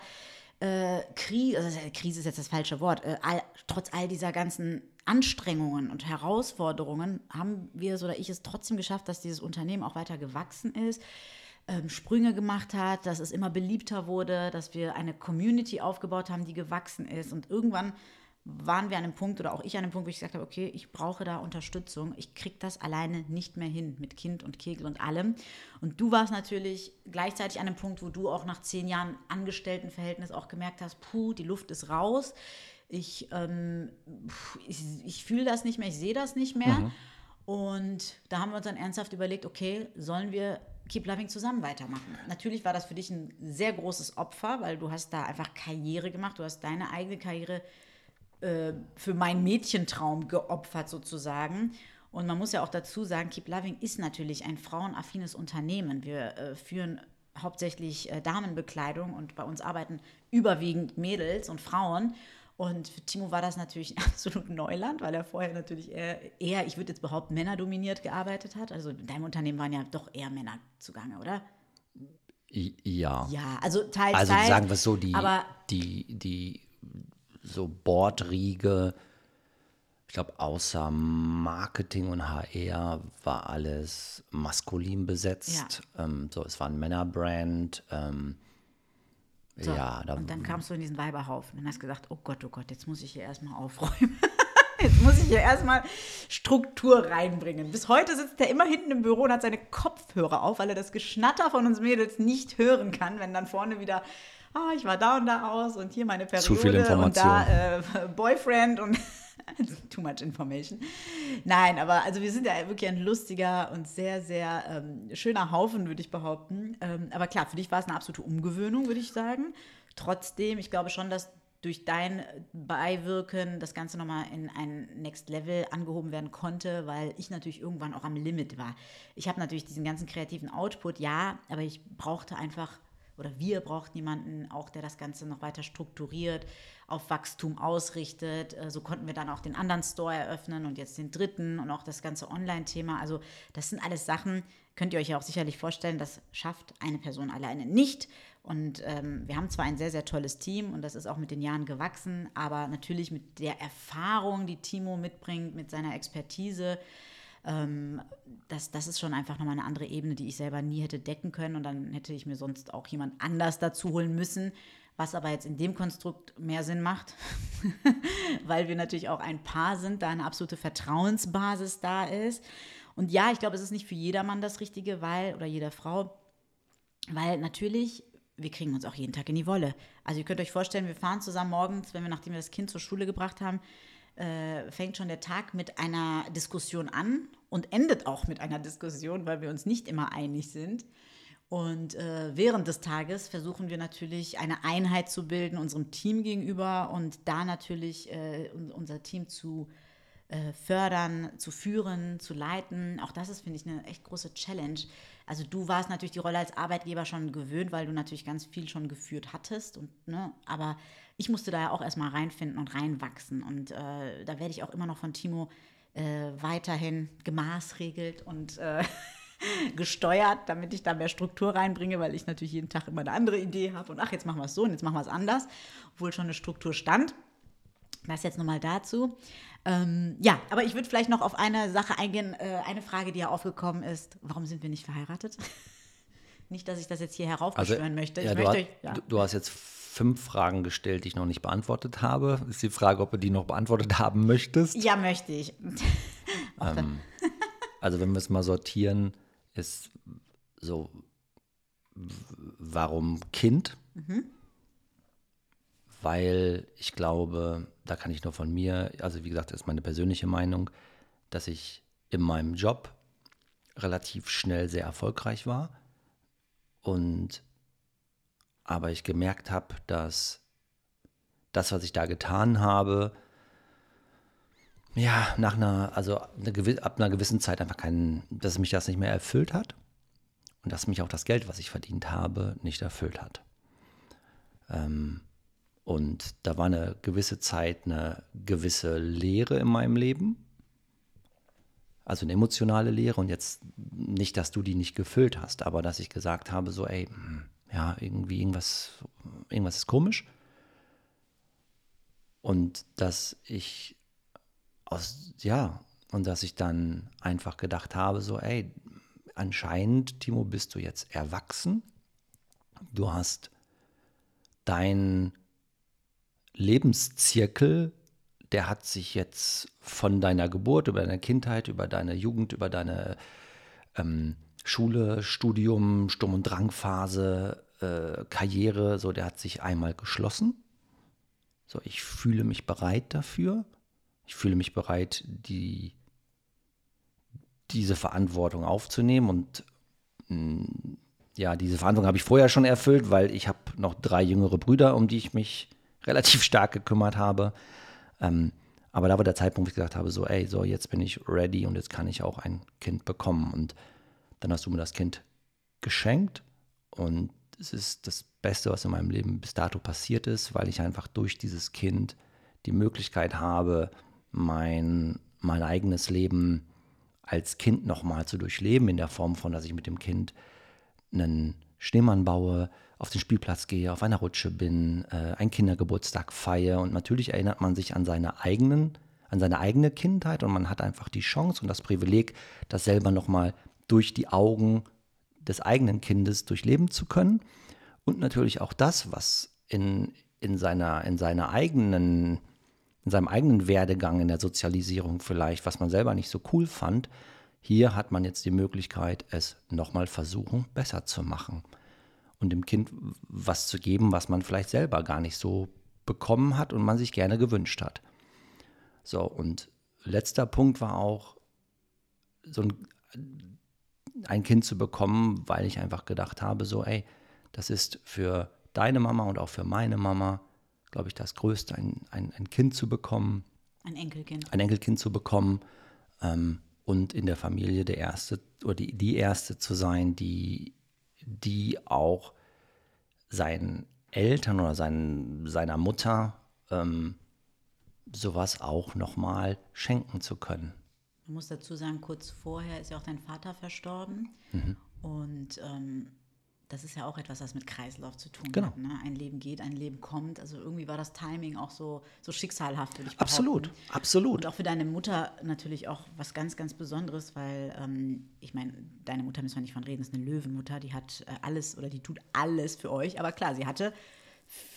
äh, Krise, also Krise ist jetzt das falsche Wort, äh, all, trotz all dieser ganzen Anstrengungen und Herausforderungen haben wir es oder ich es trotzdem geschafft, dass dieses Unternehmen auch weiter gewachsen ist ähm, Sprünge gemacht hat, dass es immer beliebter wurde, dass wir eine Community aufgebaut haben, die gewachsen ist. Und irgendwann waren wir an einem Punkt oder auch ich an einem Punkt, wo ich gesagt habe, okay, ich brauche da Unterstützung. Ich kriege das alleine nicht mehr hin mit Kind und Kegel und allem. Und du warst natürlich gleichzeitig an einem Punkt, wo du auch nach zehn Jahren Angestelltenverhältnis auch gemerkt hast, puh, die Luft ist raus. Ich, ähm, ich, ich fühle das nicht mehr, ich sehe das nicht mehr. Mhm. Und da haben wir uns dann ernsthaft überlegt, okay, sollen wir Keep Loving zusammen weitermachen. Natürlich war das für dich ein sehr großes Opfer, weil du hast da einfach Karriere gemacht, du hast deine eigene Karriere äh, für meinen Mädchentraum geopfert sozusagen. Und man muss ja auch dazu sagen, Keep Loving ist natürlich ein frauenaffines Unternehmen. Wir äh, führen hauptsächlich äh, Damenbekleidung und bei uns arbeiten überwiegend Mädels und Frauen. Und für Timo war das natürlich absolut Neuland, weil er vorher natürlich eher, eher ich würde jetzt behaupten, männerdominiert gearbeitet hat. Also in deinem Unternehmen waren ja doch eher Männer zugange, oder? Ja. Ja, also teils, Also teils, sagen wir es so, die, aber die, die so Bordriege, ich glaube, außer Marketing und HR war alles maskulin besetzt. Ja. Ähm, so, es war ein Männerbrand. Ähm, so, ja, da, und dann kamst du in diesen Weiberhaufen und hast gesagt, oh Gott, oh Gott, jetzt muss ich hier erstmal aufräumen. jetzt muss ich hier erstmal Struktur reinbringen. Bis heute sitzt er immer hinten im Büro und hat seine Kopfhörer auf, weil er das Geschnatter von uns Mädels nicht hören kann, wenn dann vorne wieder, ah, ich war da und da aus und hier meine Periode Zu viel Information. und da äh, Boyfriend und Too much information. Nein, aber also wir sind ja wirklich ein lustiger und sehr, sehr ähm, schöner Haufen, würde ich behaupten. Ähm, aber klar, für dich war es eine absolute Umgewöhnung, würde ich sagen. Trotzdem, ich glaube schon, dass durch dein Beiwirken das Ganze nochmal in ein Next Level angehoben werden konnte, weil ich natürlich irgendwann auch am Limit war. Ich habe natürlich diesen ganzen kreativen Output, ja, aber ich brauchte einfach oder wir brauchten jemanden auch, der das Ganze noch weiter strukturiert, auf Wachstum ausrichtet. Äh, so konnten wir dann auch den anderen Store eröffnen und jetzt den dritten und auch das ganze Online-Thema. Also das sind alles Sachen, könnt ihr euch ja auch sicherlich vorstellen, das schafft eine Person alleine nicht. Und ähm, wir haben zwar ein sehr, sehr tolles Team und das ist auch mit den Jahren gewachsen, aber natürlich mit der Erfahrung, die Timo mitbringt, mit seiner Expertise, ähm, das, das ist schon einfach nochmal eine andere Ebene, die ich selber nie hätte decken können. Und dann hätte ich mir sonst auch jemand anders dazu holen müssen, was aber jetzt in dem Konstrukt mehr Sinn macht, weil wir natürlich auch ein Paar sind, da eine absolute Vertrauensbasis da ist. Und ja, ich glaube, es ist nicht für jedermann das Richtige, weil, oder jeder Frau, weil natürlich, wir kriegen uns auch jeden Tag in die Wolle. Also ihr könnt euch vorstellen, wir fahren zusammen morgens, wenn wir, nachdem wir das Kind zur Schule gebracht haben, äh, fängt schon der Tag mit einer Diskussion an und endet auch mit einer Diskussion, weil wir uns nicht immer einig sind. Und äh, während des Tages versuchen wir natürlich eine Einheit zu bilden unserem Team gegenüber und da natürlich äh, unser Team zu äh, fördern, zu führen, zu leiten. Auch das ist, finde ich, eine echt große Challenge. Also du warst natürlich die Rolle als Arbeitgeber schon gewöhnt, weil du natürlich ganz viel schon geführt hattest. Und, ne, aber ich musste da ja auch erstmal reinfinden und reinwachsen. Und äh, da werde ich auch immer noch von Timo äh, weiterhin gemaßregelt und äh, gesteuert, damit ich da mehr Struktur reinbringe, weil ich natürlich jeden Tag immer eine andere Idee habe und ach, jetzt machen wir es so und jetzt machen wir es anders, obwohl schon eine Struktur stand. Das jetzt nochmal dazu. Ähm, ja, aber ich würde vielleicht noch auf eine Sache eingehen, äh, eine Frage, die ja aufgekommen ist. Warum sind wir nicht verheiratet? nicht, dass ich das jetzt hier heraufbeschwören also, möchte. Ja, du, möchte hast, ja. du, hast jetzt fünf Fragen gestellt, die ich noch nicht beantwortet habe. Ist die Frage, ob du die noch beantwortet haben möchtest? Ja, möchte ich. ähm, also wenn wir es mal sortieren, ist so, warum Kind? Mhm. Weil ich glaube, da kann ich nur von mir, also wie gesagt, das ist meine persönliche Meinung, dass ich in meinem Job relativ schnell sehr erfolgreich war und aber ich gemerkt habe, dass das, was ich da getan habe, ja, nach einer, also eine, ab einer gewissen Zeit einfach keinen, dass mich das nicht mehr erfüllt hat und dass mich auch das Geld, was ich verdient habe, nicht erfüllt hat. Ähm, und da war eine gewisse Zeit eine gewisse Leere in meinem Leben. Also eine emotionale Leere und jetzt nicht, dass du die nicht gefüllt hast, aber dass ich gesagt habe, so, ey, hm, ja, irgendwie irgendwas, irgendwas ist komisch. Und dass ich aus, ja, und dass ich dann einfach gedacht habe, so, ey, anscheinend, Timo, bist du jetzt erwachsen. Du hast dein Lebenszirkel, der hat sich jetzt von deiner Geburt, über deine Kindheit, über deine Jugend, über deine ähm, Schule, Studium, Sturm- und Drangphase, äh, Karriere, so, der hat sich einmal geschlossen. So, ich fühle mich bereit dafür ich fühle mich bereit, die, diese Verantwortung aufzunehmen und mh, mm, ja, diese Verantwortung habe ich vorher schon erfüllt, weil ich habe noch drei jüngere Brüder, um die ich mich relativ stark gekümmert habe. Ähm, aber da war der Zeitpunkt, wo ich gesagt habe, so, ey, so, jetzt bin ich ready und jetzt kann ich auch ein Kind bekommen. Und dann hast du mir das Kind geschenkt und es ist das Beste, was in meinem Leben bis dato passiert ist, weil ich einfach durch dieses Kind die Möglichkeit habe, mein, mein eigenes Leben als Kind nochmal zu durchleben, in der Form von, dass ich mit dem Kind einen Schneemann baue, auf den Spielplatz gehe, auf einer Rutsche bin, äh, einen Kindergeburtstag feiere. Und natürlich erinnert man sich an seine eigenen, an seine eigene Kindheit und man hat einfach die Chance und das Privileg, das selber nochmal durch die Augen des eigenen Kindes durchleben zu können und natürlich auch das, was in, in, seiner, in seiner eigenen in seinem eigenen Werdegang in der Sozialisierung vielleicht, was man selber nicht so cool fand. Hier hat man jetzt die Möglichkeit, es nochmal versuchen, besser zu machen und dem Kind was zu geben, was man vielleicht selber gar nicht so bekommen hat und man sich gerne gewünscht hat. So, und letzter Punkt war auch, so ein, ein Kind zu bekommen, weil ich einfach gedacht habe, so, ey, das ist für deine Mama und auch für meine Mama glaube ich, das Größte, ein, ein, ein Kind zu bekommen. Ein Enkelkind. Ein Enkelkind zu bekommen ähm, und in der Familie der Erste oder die, die Erste zu sein, die, die auch seinen Eltern oder seinen, seiner Mutter ähm, sowas auch nochmal schenken zu können. Man muss dazu sagen, kurz vorher ist ja auch dein Vater verstorben. Mhm. Und ähm, das ist ja auch etwas, was mit Kreislauf zu tun genau. hat. Ne? Ein Leben geht, ein Leben kommt. Also irgendwie war das Timing auch so, so schicksalhaft, würde ich behaupten. Absolut, absolut. Und auch für deine Mutter natürlich auch was ganz, ganz Besonderes, weil ähm, ich meine, deine Mutter müssen wir nicht von reden, ist eine Löwenmutter, die hat äh, alles oder die tut alles für euch. Aber klar, sie hatte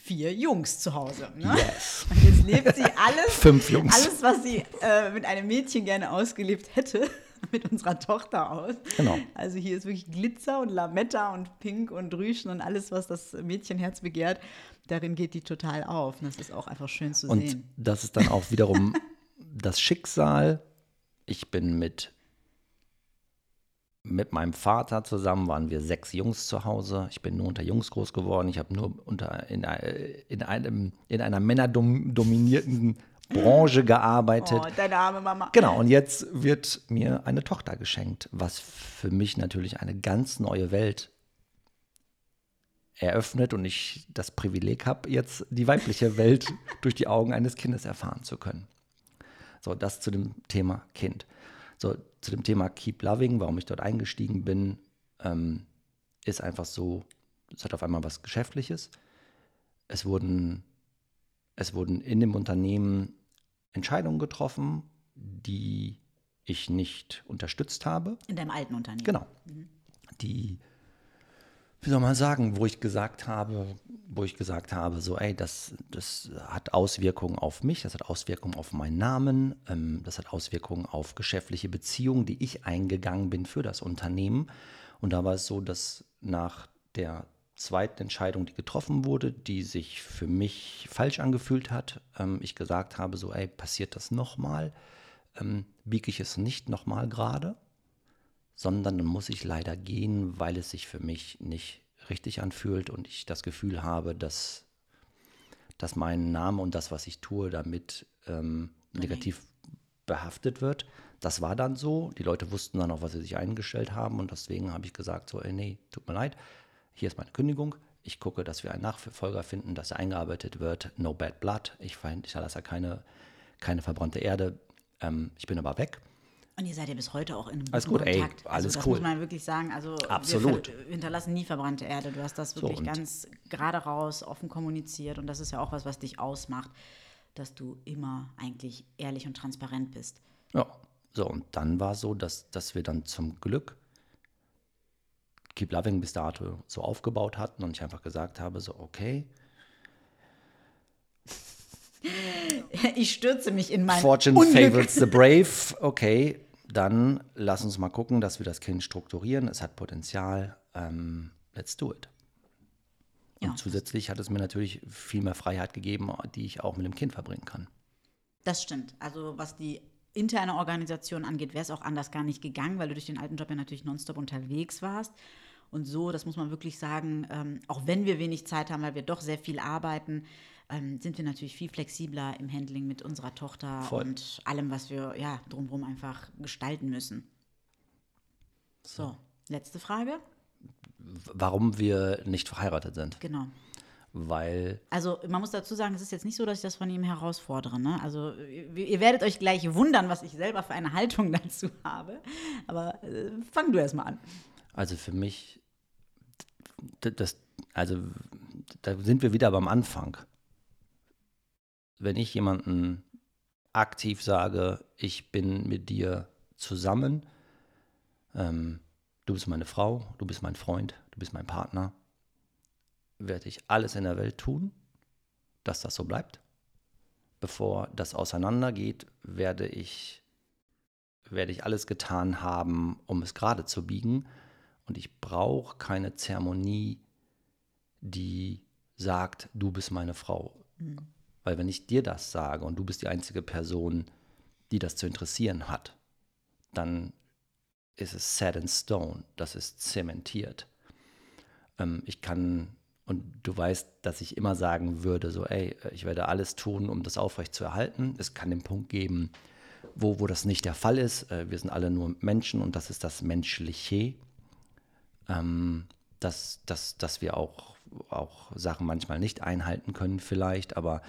vier Jungs zu Hause. Ne? Yes. Und jetzt lebt sie alles, Fünf Jungs. alles, was sie äh, mit einem Mädchen gerne ausgelebt hätte. mit unserer Tochter aus. Genau. Also hier ist wirklich Glitzer und Lametta und Pink und Rüschen und alles, was das Mädchenherz begehrt. Darin geht die total auf. Und das ist auch einfach schön zu und sehen. Und das ist dann auch wiederum das Schicksal. Ich bin mit mit meinem Vater zusammen waren wir sechs Jungs zu Hause. Ich bin nur unter Jungs groß geworden. Ich habe nur unter, in, in, einem, in einer männerdominierten Branche gearbeitet. Oh, deine arme Mama. Genau, und jetzt wird mir eine Tochter geschenkt, was für mich natürlich eine ganz neue Welt eröffnet und ich das Privileg habe, jetzt die weibliche Welt durch die Augen eines Kindes erfahren zu können. So, das zu dem Thema Kind. So, zu dem Thema Keep Loving, warum ich dort eingestiegen bin, ähm, ist einfach so, es hat auf einmal was Geschäftliches. Es wurden, es wurden in dem Unternehmen Entscheidungen getroffen, die ich nicht unterstützt habe. In deinem alten Unternehmen. Genau. Die, wie soll man sagen, wo ich gesagt habe, wo ich gesagt habe, so, ey, das, das hat Auswirkungen auf mich, das hat Auswirkungen auf meinen Namen, ähm, das hat Auswirkungen auf geschäftliche Beziehungen, die ich eingegangen bin für das Unternehmen. Und da war es so, dass nach der zweiten Entscheidung, die getroffen wurde, die sich für mich falsch angefühlt hat, ähm, ich gesagt habe, so, ey, passiert das nochmal, ähm, biege ich es nicht nochmal gerade, sondern dann muss ich leider gehen, weil es sich für mich nicht richtig anfühlt und ich das Gefühl habe, dass, dass mein Name und das, was ich tue, damit ähm, negativ behaftet wird. Das war dann so. Die Leute wussten dann auch, was sie sich eingestellt haben und deswegen habe ich gesagt, so, ey, nee, tut mir leid, hier ist meine Kündigung. Ich gucke, dass wir einen Nachfolger finden, dass er eingearbeitet wird. No bad blood. Ich, ich lasse keine, keine verbrannte Erde. Ähm, ich bin aber weg. Und ihr seid ja bis heute auch in einem alles guten gut, Kontakt. Ey, alles also das cool. muss man wirklich sagen. Also Absolut. Wir hinterlassen nie verbrannte Erde. Du hast das wirklich und- ganz gerade raus, offen kommuniziert. Und das ist ja auch was, was dich ausmacht, dass du immer eigentlich ehrlich und transparent bist. Ja, so und dann war so, dass, dass wir dann zum Glück Keep Loving bis dato so aufgebaut hatten und ich einfach gesagt habe, so okay, Ich stürze mich in mein Fortune Unglück. favors the brave, okay, dann lass uns mal gucken, dass wir das Kind strukturieren, es hat Potenzial, ähm, let's do it. Und Ja. zusätzlich hat es mir natürlich viel mehr Freiheit gegeben, die ich auch mit dem Kind verbringen kann. Das stimmt. Also was die interne Organisation angeht, wäre es auch anders gar nicht gegangen, weil du durch den alten Job ja natürlich nonstop unterwegs warst. Und so, das muss man wirklich sagen, ähm, auch wenn wir wenig Zeit haben, weil wir doch sehr viel arbeiten, ähm, sind wir natürlich viel flexibler im Handling mit unserer Tochter Voll. und allem, was wir ja drumherum einfach gestalten müssen. So, letzte Frage. Warum wir nicht verheiratet sind, Genau. weil Also man muss dazu sagen, es ist jetzt nicht so, dass ich das von ihm herausfordere. Ne? Also ihr, ihr werdet euch gleich wundern, was ich selber für eine Haltung dazu habe. Aber äh, fang du erst mal an. Also für mich, das, also da sind wir wieder beim Anfang. Wenn ich jemanden aktiv sage, ich bin mit dir zusammen, ähm, du bist meine Frau, du bist mein Freund, du bist mein Partner, werde ich alles in der Welt tun, dass das so bleibt. Bevor das auseinandergeht, werde ich, werde ich alles getan haben, um es gerade zu biegen. Und ich brauche keine Zeremonie, die sagt, du bist meine Frau. Weil wenn ich dir das sage und du bist die einzige Person, die das zu interessieren hat, dann ist es set in stone, das ist zementiert. Ähm, ich kann, und du weißt, dass ich immer sagen würde, so, ey, ich werde alles tun, um das aufrecht zu erhalten. Es kann den Punkt geben, wo, wo das nicht der Fall ist. Äh, wir sind alle nur Menschen und das ist das Menschliche ähm, dass, dass, dass wir auch, auch Sachen manchmal nicht einhalten können vielleicht, aber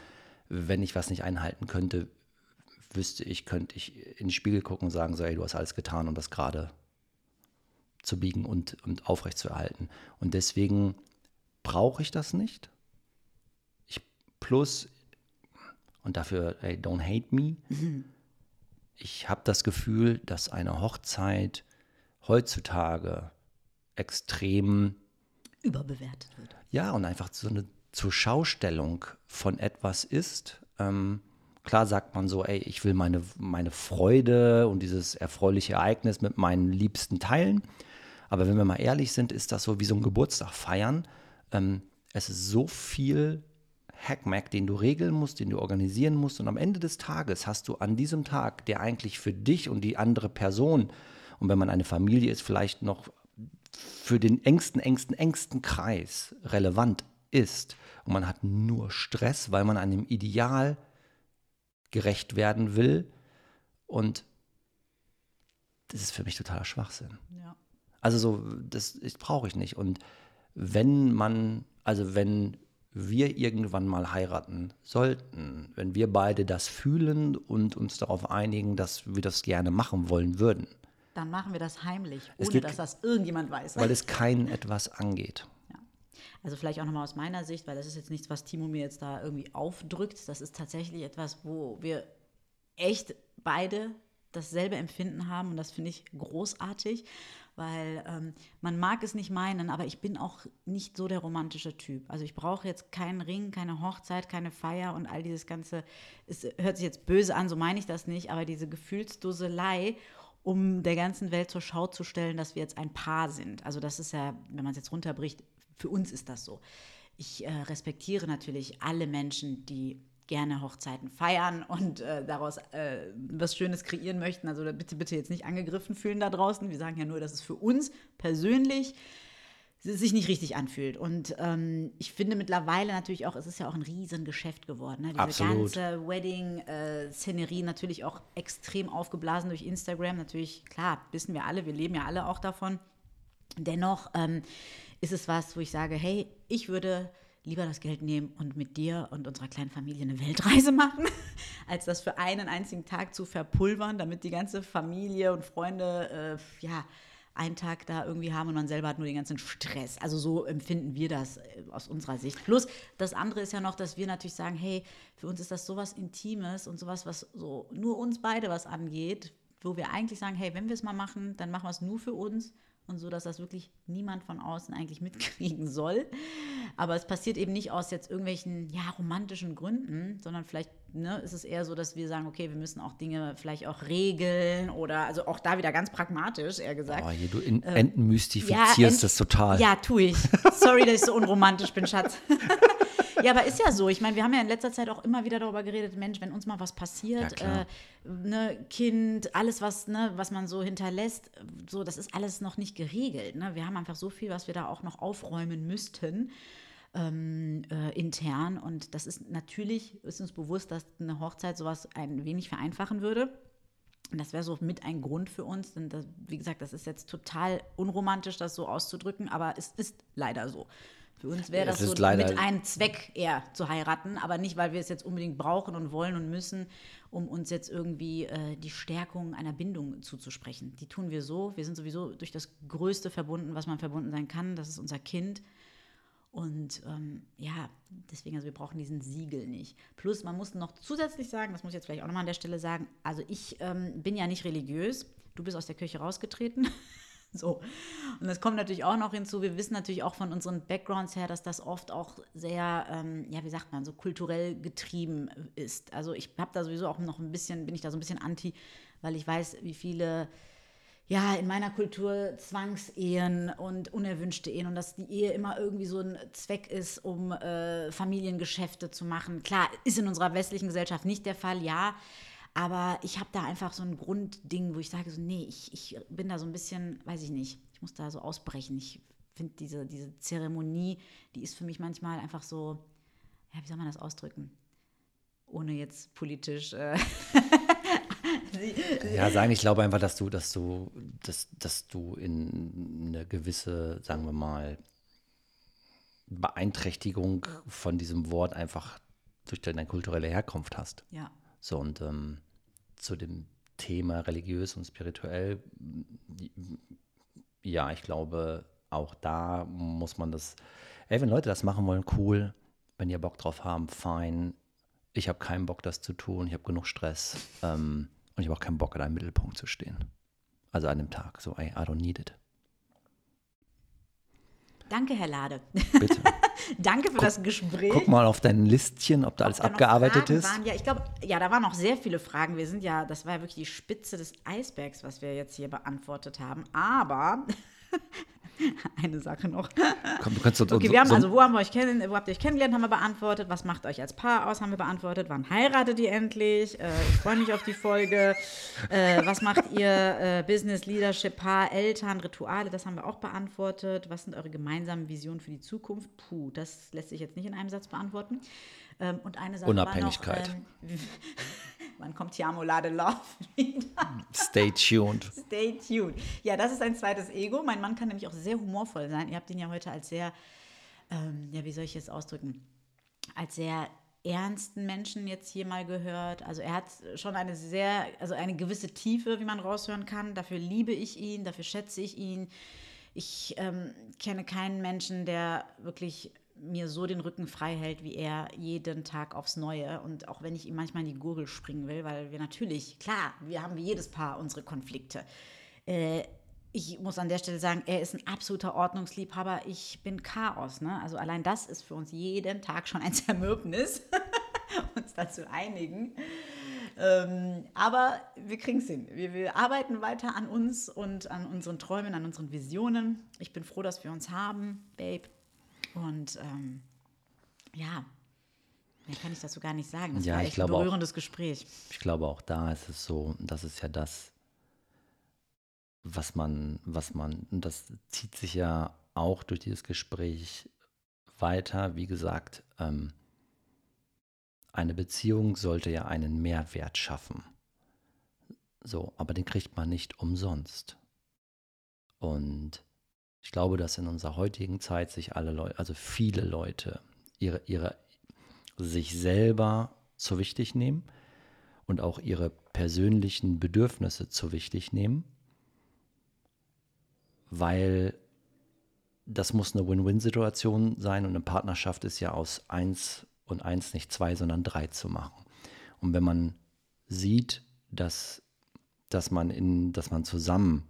wenn ich was nicht einhalten könnte, wüsste ich, könnte ich in den Spiegel gucken und sagen, so, ey, du hast alles getan, um das gerade zu biegen und, und aufrecht zu erhalten. Und deswegen brauche ich das nicht. Ich plus, und dafür, ey, don't hate me, ich habe das Gefühl, dass eine Hochzeit heutzutage extrem, Überbewertet wird. ja, und einfach so eine Zurschaustellung von etwas ist. Ähm, klar sagt man so, ey, ich will meine, meine Freude und dieses erfreuliche Ereignis mit meinen Liebsten teilen. Aber wenn wir mal ehrlich sind, ist das so wie so ein Geburtstag feiern. Ähm, es ist so viel Hackmack, den du regeln musst, den du organisieren musst. Und am Ende des Tages hast du an diesem Tag, der eigentlich für dich und die andere Person, und wenn man eine Familie ist, vielleicht noch für den engsten, engsten, engsten Kreis relevant ist. Und man hat nur Stress, weil man einem Ideal gerecht werden will. Und das ist für mich totaler Schwachsinn. Ja. Also so, das, das brauche ich nicht. Und wenn man, also wenn wir irgendwann mal heiraten sollten, wenn wir beide das fühlen und uns darauf einigen, dass wir das gerne machen wollen würden. Dann machen wir das heimlich, ohne geht- dass das irgendjemand weiß. Weil es keinen etwas angeht. Also vielleicht auch nochmal aus meiner Sicht, weil das ist jetzt nichts, was Timo mir jetzt da irgendwie aufdrückt. Das ist tatsächlich etwas, wo wir echt beide dasselbe Empfinden haben und das finde ich großartig, weil ähm, man mag es nicht meinen, aber ich bin auch nicht so der romantische Typ. Also ich brauche jetzt keinen Ring, keine Hochzeit, keine Feier und all dieses ganze, es hört sich jetzt böse an, so meine ich das nicht, aber diese Gefühlsduselei, um der ganzen Welt zur Schau zu stellen, dass wir jetzt ein Paar sind. Also das ist ja, wenn man es jetzt runterbricht, für uns ist das so. Ich äh, respektiere natürlich alle Menschen, die gerne Hochzeiten feiern und äh, daraus äh, was Schönes kreieren möchten. Also bitte, bitte jetzt nicht angegriffen fühlen da draußen. Wir sagen ja nur, dass es für uns persönlich sich nicht richtig anfühlt. Und ähm, ich finde mittlerweile natürlich auch, es ist ja auch ein Riesengeschäft geworden. Ne? Diese Absolut. ganze Wedding-Szenerie natürlich auch extrem aufgeblasen durch Instagram. Natürlich, klar, wissen wir alle, wir leben ja alle auch davon. Dennoch ähm, ist es was, wo ich sage, hey, ich würde lieber das Geld nehmen und mit dir und unserer kleinen Familie eine Weltreise machen, als das für einen einzigen Tag zu verpulvern, damit die ganze Familie und Freunde, äh, ja, einen Tag da irgendwie haben und man selber hat nur den ganzen Stress. Also so empfinden wir das äh, aus unserer Sicht. Plus das andere ist ja noch, dass wir natürlich sagen, hey, für uns ist das sowas Intimes und sowas, was so nur uns beide was angeht, wo wir eigentlich sagen, hey, wenn wir es mal machen, dann machen wir es nur für uns und so, dass das wirklich niemand von außen eigentlich mitkriegen soll. Aber es passiert eben nicht aus jetzt irgendwelchen ja, romantischen Gründen, sondern vielleicht ne, ist es eher so, dass wir sagen, okay, wir müssen auch Dinge vielleicht auch regeln oder also auch da wieder ganz pragmatisch, eher gesagt. Oh, hier, du in, entmystifizierst ent- das total. Ja, tue ich. Sorry, dass ich so unromantisch bin, Schatz. ja, aber ist ja so. Ich meine, wir haben ja in letzter Zeit auch immer wieder darüber geredet, Mensch, wenn uns mal was Ja, passiert, klar. äh, ne, Kind, alles, was, ne, was man so hinterlässt, so, das ist alles noch nicht geregelt. Ne? Wir haben einfach so viel, was wir da auch noch aufräumen müssten. Ähm, äh, intern und das ist natürlich, ist uns bewusst, dass eine Hochzeit sowas ein wenig vereinfachen würde. Und das wäre so mit ein Grund für uns. Denn das, wie gesagt, das ist jetzt total unromantisch, das so auszudrücken, aber es ist leider so. Für uns wäre Es das so mit einem Zweck eher zu heiraten, aber nicht, weil wir es jetzt unbedingt brauchen und wollen und müssen, um uns jetzt irgendwie äh, die Stärkung einer Bindung zuzusprechen. Die tun wir so. Wir sind sowieso durch das Größte verbunden, was man verbunden sein kann. Das ist unser Kind. Und ähm, ja, deswegen, also wir brauchen diesen Siegel nicht. Plus, man muss noch zusätzlich sagen, das muss ich jetzt vielleicht auch nochmal an der Stelle sagen, also ich ähm, bin ja nicht religiös. Du bist aus der Kirche rausgetreten. so. Und das kommt natürlich auch noch hinzu. Wir wissen natürlich auch von unseren Backgrounds her, dass das oft auch sehr, ähm, ja, wie sagt man, so kulturell getrieben ist. Also ich habe da sowieso auch noch ein bisschen, bin ich da so ein bisschen anti, weil ich weiß, wie viele ja, in meiner Kultur Zwangsehen und unerwünschte Ehen und dass die Ehe immer irgendwie so ein Zweck ist, um äh, Familiengeschäfte zu machen. Klar, ist in unserer westlichen Gesellschaft nicht der Fall, ja. Aber ich habe da einfach so ein Grundding, wo ich sage so, nee, ich, ich bin da so ein bisschen, weiß ich nicht, ich muss da so ausbrechen. Ich finde diese, diese Zeremonie, die ist für mich manchmal einfach so, ja, wie soll man das ausdrücken? Ohne jetzt politisch äh, Ja, sagen, ich glaube einfach, dass du, dass du, dass, dass du in eine gewisse, sagen wir mal, Beeinträchtigung von diesem Wort einfach durch deine kulturelle Herkunft hast. ja. So, und ähm, zu dem Thema religiös und spirituell, ja, ich glaube, auch da muss man das, ey, wenn Leute das machen wollen, cool, wenn ihr Bock drauf haben, fein. Ich habe keinen Bock, das zu tun, ich habe genug Stress ähm, und ich habe auch keinen Bock, in einem Mittelpunkt zu stehen. Also an dem Tag, so, ey, I don't need it. Danke, Herr Lade. Bitte. Danke für das Gespräch. Guck mal auf dein Listchen, ob da alles da abgearbeitet ist. Waren. Ja, ich glaube, ja, da waren noch sehr viele Fragen. Wir sind ja, das war ja wirklich die Spitze des Eisbergs, was wir jetzt hier beantwortet haben. Aber eine Sache noch. Komm, du kannst so, Okay, so, wir haben so, also, wo, haben wir euch kennen, wo habt ihr euch kennengelernt, haben wir beantwortet. Was macht euch als Paar aus, haben wir beantwortet. Wann heiratet ihr endlich? Äh, ich freue mich auf die Folge. Äh, was macht ihr? Äh, Business, Leadership, Paar, Eltern, Rituale, das haben wir auch beantwortet. Was sind eure gemeinsamen Visionen für die Zukunft? Puh, das lässt sich jetzt nicht in einem Satz beantworten. Ähm, und eine Sache Unabhängigkeit. War noch, ähm, wann kommt Tiamo Lade Love wieder? stay tuned. Stay tuned. Ja, das ist ein zweites Ego. Mein Mann kann nämlich auch sehr humorvoll sein. Ihr habt ihn ja heute als sehr, ähm, ja, wie soll ich es ausdrücken? Als sehr ernsten Menschen jetzt hier mal gehört. Also er hat schon eine sehr, also eine gewisse Tiefe, wie man raushören kann. Dafür liebe ich ihn, dafür schätze ich ihn. Ich ähm, kenne keinen Menschen, der wirklich mir so den Rücken frei hält, wie er jeden Tag aufs Neue. Und auch wenn ich ihm manchmal in die Gurgel springen will, weil wir natürlich, klar, wir haben wie jedes Paar unsere Konflikte. Äh, ich muss an der Stelle sagen, er ist ein absoluter Ordnungsliebhaber. Ich bin Chaos. Ne? Also allein das ist für uns jeden Tag schon ein Zermürbnis, uns dazu einigen. Ähm, aber wir kriegen es hin. Wir, wir, arbeiten weiter an uns und an unseren Träumen, an unseren Visionen. Ich bin froh, dass wir uns haben, Babe. Und ähm, ja, mehr kann ich dazu gar nicht sagen. Das ja, war echt ich glaube ein berührendes auch, Gespräch. Ich glaube, auch da ist es so, das ist ja das, was man, was man, und das zieht sich ja auch durch dieses Gespräch weiter. Wie gesagt, ähm, eine Beziehung sollte ja einen Mehrwert schaffen. So, aber den kriegt man nicht umsonst. Und ich glaube, dass in unserer heutigen Zeit sich alle Leute, also viele Leute, ihre, ihre, sich selber zu wichtig nehmen und auch ihre persönlichen Bedürfnisse zu wichtig nehmen weil das muss eine Win-Win-Situation sein und eine Partnerschaft ist ja aus eins und eins nicht zwei, sondern drei zu machen. Und wenn man sieht, dass, dass, man, in, dass man zusammen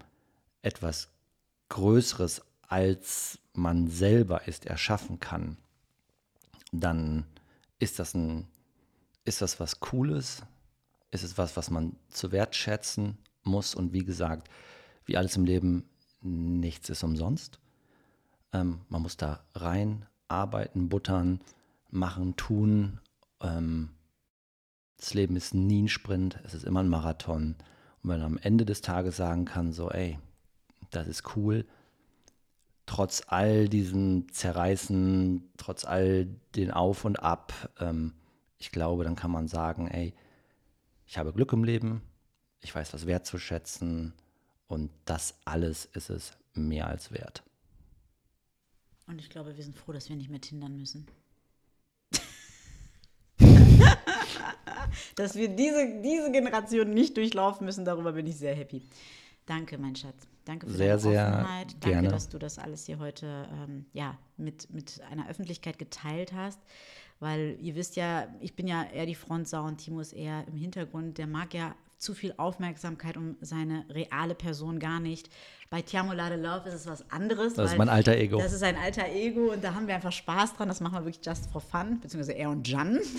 etwas Größeres als man selber ist, erschaffen kann, dann ist das, ein, ist das was Cooles, ist es was, was man zu wertschätzen muss. Und wie gesagt, wie alles im Leben nichts ist umsonst. Ähm, man muss da rein arbeiten, buttern, machen, tun. Ähm, das Leben ist nie ein Sprint, es ist immer ein Marathon. Und wenn man am Ende des Tages sagen kann, so, ey, das ist cool, trotz all diesen Zerreißen, trotz all den Auf und Ab, ähm, ich glaube, dann kann man sagen, ey, ich habe Glück im Leben, ich weiß das wertzuschätzen, und das alles ist es mehr als wert. Und ich glaube, wir sind froh, dass wir nicht mehr tindern müssen. dass wir diese, diese Generation nicht durchlaufen müssen, darüber bin ich sehr happy. Danke, mein Schatz. Danke für sehr, deine Offenheit. Sehr Danke, gerne. dass du das alles hier heute ähm, ja, mit, mit einer Öffentlichkeit geteilt hast. Weil ihr wisst ja, ich bin ja eher die Frontsau und Timo ist eher im Hintergrund. Der mag ja zu viel Aufmerksamkeit um seine reale Person gar nicht. Bei Tiamo Lade Love ist es was anderes. Das ist mein alter Ego. Das ist ein alter Ego und da haben wir einfach Spaß dran. Das machen wir wirklich just for fun, beziehungsweise er und Jan.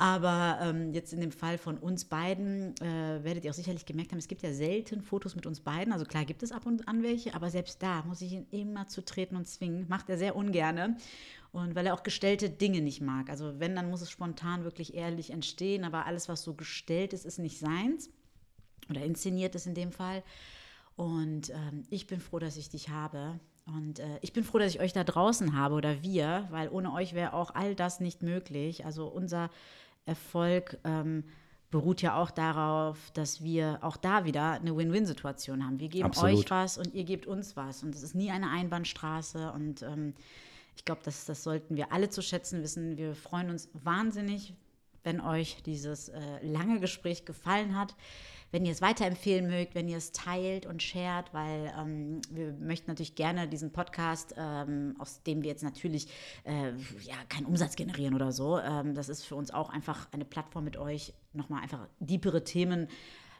Aber ähm, jetzt in dem Fall von uns beiden äh, werdet ihr auch sicherlich gemerkt haben, es gibt ja selten Fotos mit uns beiden. Also klar gibt es ab und an welche, aber selbst da muss ich ihn immer zu treten und zwingen. Macht er sehr ungerne. Und weil er auch gestellte Dinge nicht mag. Also wenn, dann muss es spontan wirklich ehrlich entstehen. Aber alles, was so gestellt ist, ist nicht seins. Oder inszeniert ist in dem Fall. Und ähm, ich bin froh, dass ich dich habe. Und äh, ich bin froh, dass ich euch da draußen habe oder wir, weil ohne euch wäre auch all das nicht möglich. Also unser Erfolg ähm, beruht ja auch darauf, dass wir auch da wieder eine Win-Win-Situation haben. Wir geben Absolut. euch was und ihr gebt uns was. Und es ist nie eine Einbahnstraße. Und ähm, ich glaube, das, das sollten wir alle zu schätzen wissen. Wir freuen uns wahnsinnig, wenn euch dieses äh, lange Gespräch gefallen hat wenn ihr es weiterempfehlen mögt, wenn ihr es teilt und shared, weil ähm, wir möchten natürlich gerne diesen Podcast, ähm, aus dem wir jetzt natürlich äh, ja, keinen Umsatz generieren oder so. Ähm, das ist für uns auch einfach eine Plattform mit euch, nochmal einfach deepere Themen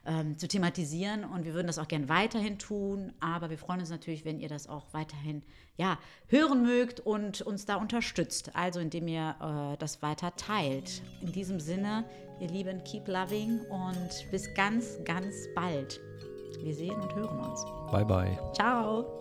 ähm, zu thematisieren und wir würden das auch gern weiterhin tun, aber wir freuen uns natürlich, wenn ihr das auch weiterhin ja, hören mögt und uns da unterstützt, also indem ihr äh, das weiter teilt. In diesem Sinne, ihr Lieben, keep loving und bis ganz, ganz bald. Wir sehen und hören uns. Bye, bye. Ciao.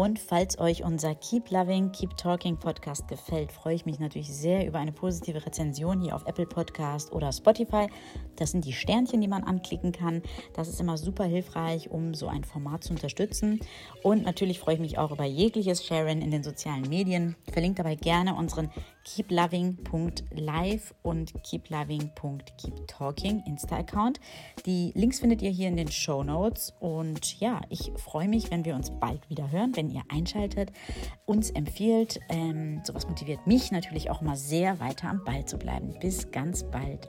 Und falls euch unser Keep Loving, Keep Talking Podcast gefällt, freue ich mich natürlich sehr über eine positive Rezension hier auf Apple Podcast oder Spotify. Das sind die Sternchen, die man anklicken kann. Das ist immer super hilfreich, um so ein Format zu unterstützen. Und natürlich freue ich mich auch über jegliches Sharen in den sozialen Medien. Verlinkt dabei gerne unseren keeploving.live und keeploving.keeptalking Insta-Account. Die Links findet ihr hier in den Show Notes. Und ja, ich freue mich, wenn wir uns bald wieder hören, wenn ihr einschaltet, uns empfiehlt. Ähm, sowas motiviert mich natürlich auch mal sehr, weiter am Ball zu bleiben. Bis ganz bald.